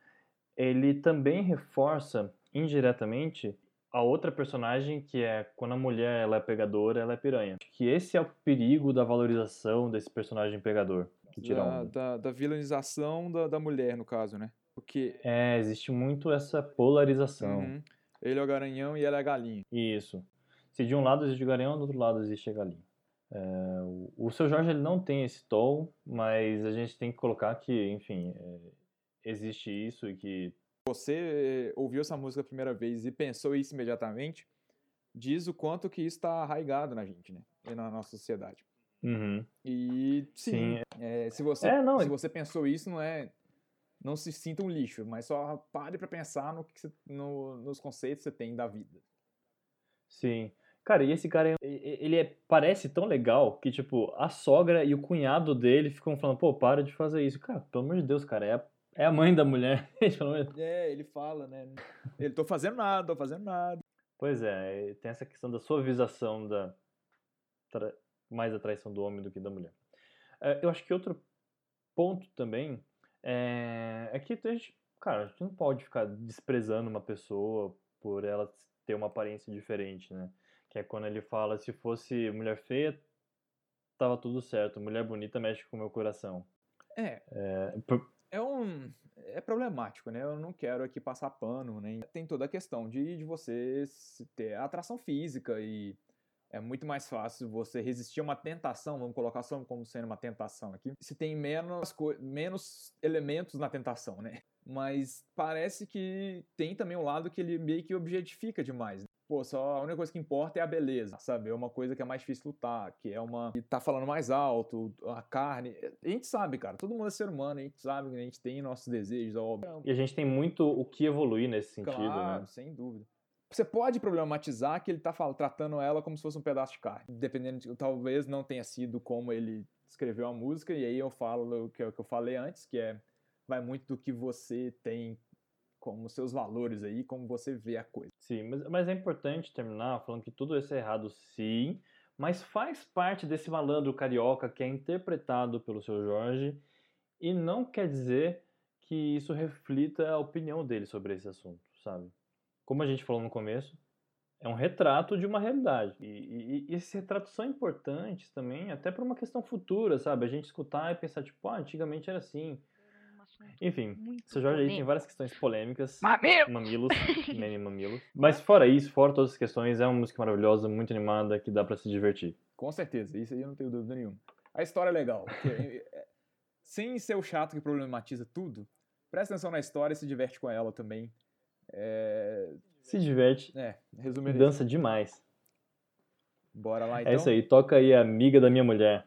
ele também reforça indiretamente a outra personagem que é quando a mulher ela é pegadora, ela é piranha. Que esse é o perigo da valorização desse personagem pegador. Que tira
Da, da, da vilanização da, da mulher, no caso, né? Porque
É, existe muito essa polarização.
uhum, ele é o garanhão e ela é a galinha.
Isso. Se de um lado existe o garanhão, do outro lado existe a galinha. O, o seu Jorge ele não tem esse tom, mas a gente tem que colocar que, enfim, é, existe isso e que.
Você eh, ouviu essa música a primeira vez e pensou isso imediatamente, diz o quanto que isso está arraigado na gente, né? E na nossa sociedade.
Uhum.
E sim,
Sim.
é, se, você,
É, não,
se você pensou isso, não é não se sinta um lixo, mas só pare pra pensar no que você- no- nos conceitos que você tem da vida.
Sim. Cara, e esse cara, ele é- parece tão legal que, tipo, a sogra e o cunhado dele ficam falando, pô, para de fazer isso. Cara, pelo amor de Deus, cara, é a, é a mãe da mulher.
É, ele fala, né? Ele tô fazendo nada, tô fazendo nada.
Pois é, tem essa questão da suavização da. tra- mais da traição do homem do que da mulher. É, eu acho que outro ponto também é, é que a gente, cara, a gente não pode ficar desprezando uma pessoa por ela ter uma aparência diferente, né? Que é quando ele fala, se fosse mulher feia, tava tudo certo, mulher bonita mexe com o meu coração.
É,
É,
é um. É problemático, né? Eu não quero aqui passar pano, nem. Tem toda a questão de, de você ter atração física e é muito mais fácil você resistir a uma tentação, vamos colocar só como sendo uma tentação aqui, se tem menos, menos elementos na tentação, né? Mas parece que tem também um lado que ele meio que objetifica demais. Né? Pô, só a única coisa que importa é a beleza, sabe? É uma coisa que é mais difícil lutar, que é uma. que tá falando mais alto, a carne. A gente sabe, cara, todo mundo é ser humano, a gente sabe que a gente tem nossos desejos, óbvio.
e a gente tem muito o que evoluir nesse sentido,
Claro,
né?
sem dúvida. Você pode problematizar que ele tá fal- tratando ela como se fosse um pedaço de carne. Dependendo de. Talvez não tenha sido como ele escreveu a música, e aí eu falo o que, o que eu falei antes, que é. Vai muito do que você tem como seus valores aí, como você vê a coisa.
Sim, mas, mas é importante terminar falando que tudo isso é errado, sim, mas faz parte desse malandro carioca que é interpretado pelo seu Jorge e não quer dizer que isso reflita a opinião dele sobre esse assunto, sabe? Como a gente falou no começo, é um retrato de uma realidade. E, e- e esses retratos são importantes também, até para uma questão futura, sabe? A gente escutar e pensar, tipo, ah, antigamente era assim. Enfim,
Muito
seu Jorge aí tem várias questões polêmicas
Mamilo!
mamilos, meme mamilos. Mas fora isso, fora todas as questões, é uma música maravilhosa, muito animada, que dá pra se divertir.
Com certeza, isso aí eu não tenho dúvida nenhuma. A história é legal. porque, é, é, sem ser o chato que problematiza tudo, presta atenção na história e se diverte com ela também. É,
Se diverte,
é resumindo
dança demais.
Bora lá então.
É isso aí, toca aí Amiga da Minha Mulher.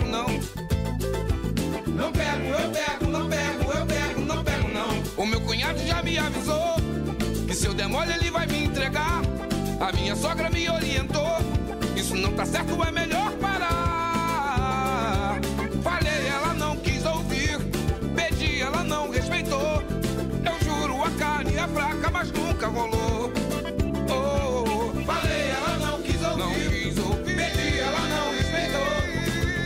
avisou que se eu der mole ele vai me entregar. A minha sogra me orientou. Isso não tá certo, é melhor parar. Falei, ela não quis ouvir. Pedi, ela não respeitou. Eu juro, a carne é fraca, mas nunca rolou. Oh, falei, ela não quis ouvir. Pedi, ela não respeitou.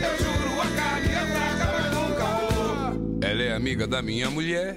Eu juro, a carne é fraca, mas nunca rolou. Ela é amiga da minha mulher.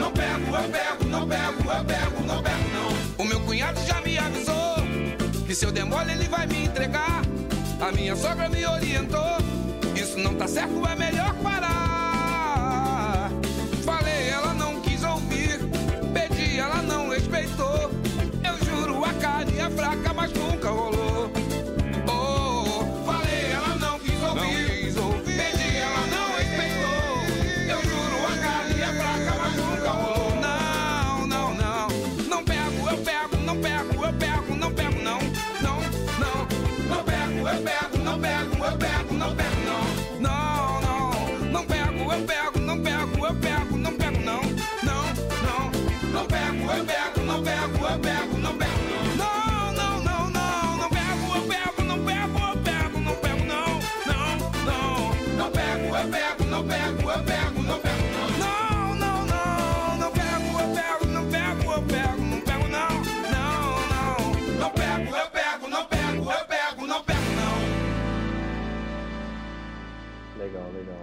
Não pego, eu pego, não pego, eu pego, não pego, não. O meu cunhado já me avisou que se eu der mole ele vai me entregar. A minha sogra me orientou. Isso não tá certo, é melhor parar.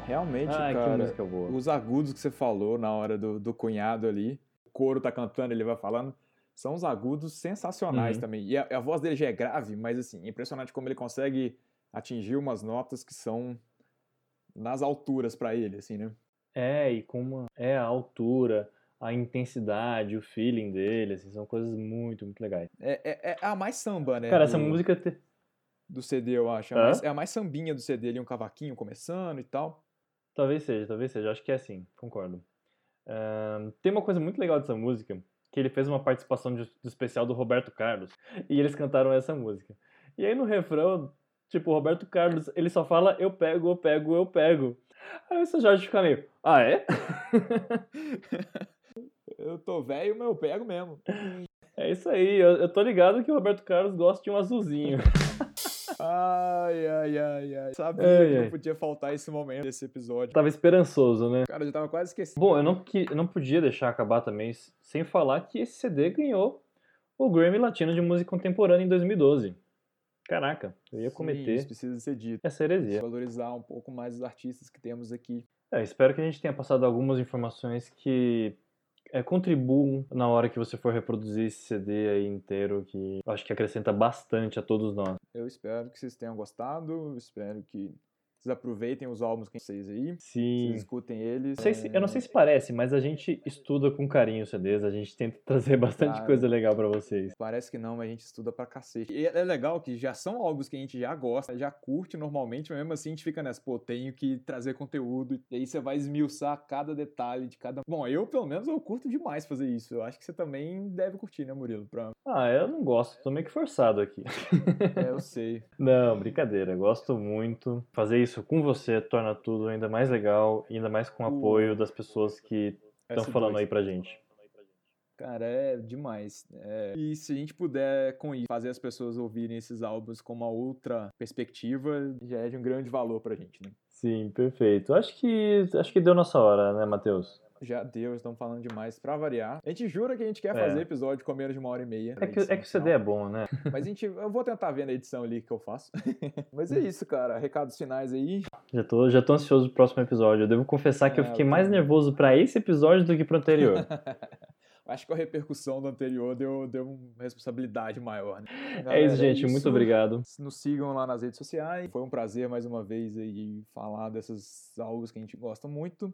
Realmente,
que
cara, os agudos que você falou na hora do, do cunhado ali, o coro tá cantando, ele vai falando, são os agudos sensacionais
Uhum.
também. E a, a voz dele já é grave, mas assim, é impressionante como ele consegue atingir umas notas que são nas alturas pra ele, assim, né?
É, e com uma, é a altura, a intensidade, o feeling dele, assim, são coisas muito, muito legais.
É, é, é a mais samba, né?
Cara,
do,
essa música te-
do CD, eu acho. É mais, é a mais sambinha do CD ali, um cavaquinho começando e tal.
Talvez seja, talvez seja, acho que é assim, concordo. Ahn, tem uma coisa muito legal dessa música, que ele fez uma participação de- do especial do Roberto Carlos, e eles cantaram essa música. E aí no refrão, tipo, o Roberto Carlos, ele só fala eu pego, eu pego, eu pego. Aí o seu Jorge fica meio, ah é?
Eu tô velho, mas eu pego mesmo.
É isso aí, eu, eu tô ligado que o Roberto Carlos gosta de um azulzinho.
Ai, ai, ai, ai. Sabia
Ai,
que
ai.
não podia faltar esse momento desse episódio.
Tava esperançoso, né?
Cara, eu já tava quase esquecendo.
Bom, eu não, que, eu não podia deixar acabar também sem falar que esse CD ganhou o Grammy Latino de Música Contemporânea em 2012. Caraca, eu ia
Sim,
cometer
isso precisa ser dito.
essa heresia.
Valorizar um pouco mais os artistas que temos aqui.
É, espero que a gente tenha passado algumas informações que é, contribuam na hora que você for reproduzir esse CD aí inteiro, que acho que acrescenta bastante a todos nós.
Eu espero que vocês tenham gostado. Espero que vocês aproveitem os álbuns que vocês aí.
Sim.
Vocês escutem eles.
Não sei se- eu não sei se parece, mas a gente estuda com carinho os CDs, a gente tenta trazer bastante
Cara.
coisa legal pra vocês.
Parece que não, mas a gente estuda pra cacete. E é legal que já são álbuns que a gente já gosta, já curte normalmente, mas mesmo assim a gente fica nessa, pô, tenho que trazer conteúdo. E aí você vai esmiuçar cada detalhe de cada. Bom, eu pelo menos eu curto demais fazer isso. Eu acho que você também deve curtir, né, Murilo? Pra...
Ah, eu não gosto, tô meio que forçado aqui.
É, eu sei.
Não, brincadeira, gosto muito. Fazer isso com você torna tudo ainda mais legal, ainda mais com o
O-
apoio das pessoas que estão
S2.
falando aí pra gente.
Cara, é demais. É, E se a gente puder, com isso, fazer as pessoas ouvirem esses álbuns com uma outra perspectiva, já é de um grande valor pra gente, né?
Sim, perfeito. Acho que acho que deu nossa hora, né, Matheus?
Já deu, estamos falando demais pra variar. A gente jura que a gente quer
É.
fazer episódio com menos de uma hora e meia.
É que, é que o CD
final.
é bom, né?
Mas a gente, eu vou tentar ver na edição ali que eu faço. Mas é isso, cara. Recados finais aí.
Já tô, já tô ansioso pro próximo episódio. Eu devo confessar que eu
É,
fiquei
eu
mais
também.
nervoso pra esse episódio do que pro anterior.
Acho que a repercussão do anterior deu, deu uma responsabilidade maior, né?
é
Galera,
isso, gente. Muito
isso.
obrigado.
Nos sigam lá nas redes sociais. Foi um prazer mais uma vez aí falar desses álbuns que a gente gosta muito.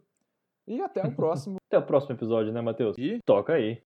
E até o próximo.
Até o próximo episódio, né, Matheus?
E
Toca aí.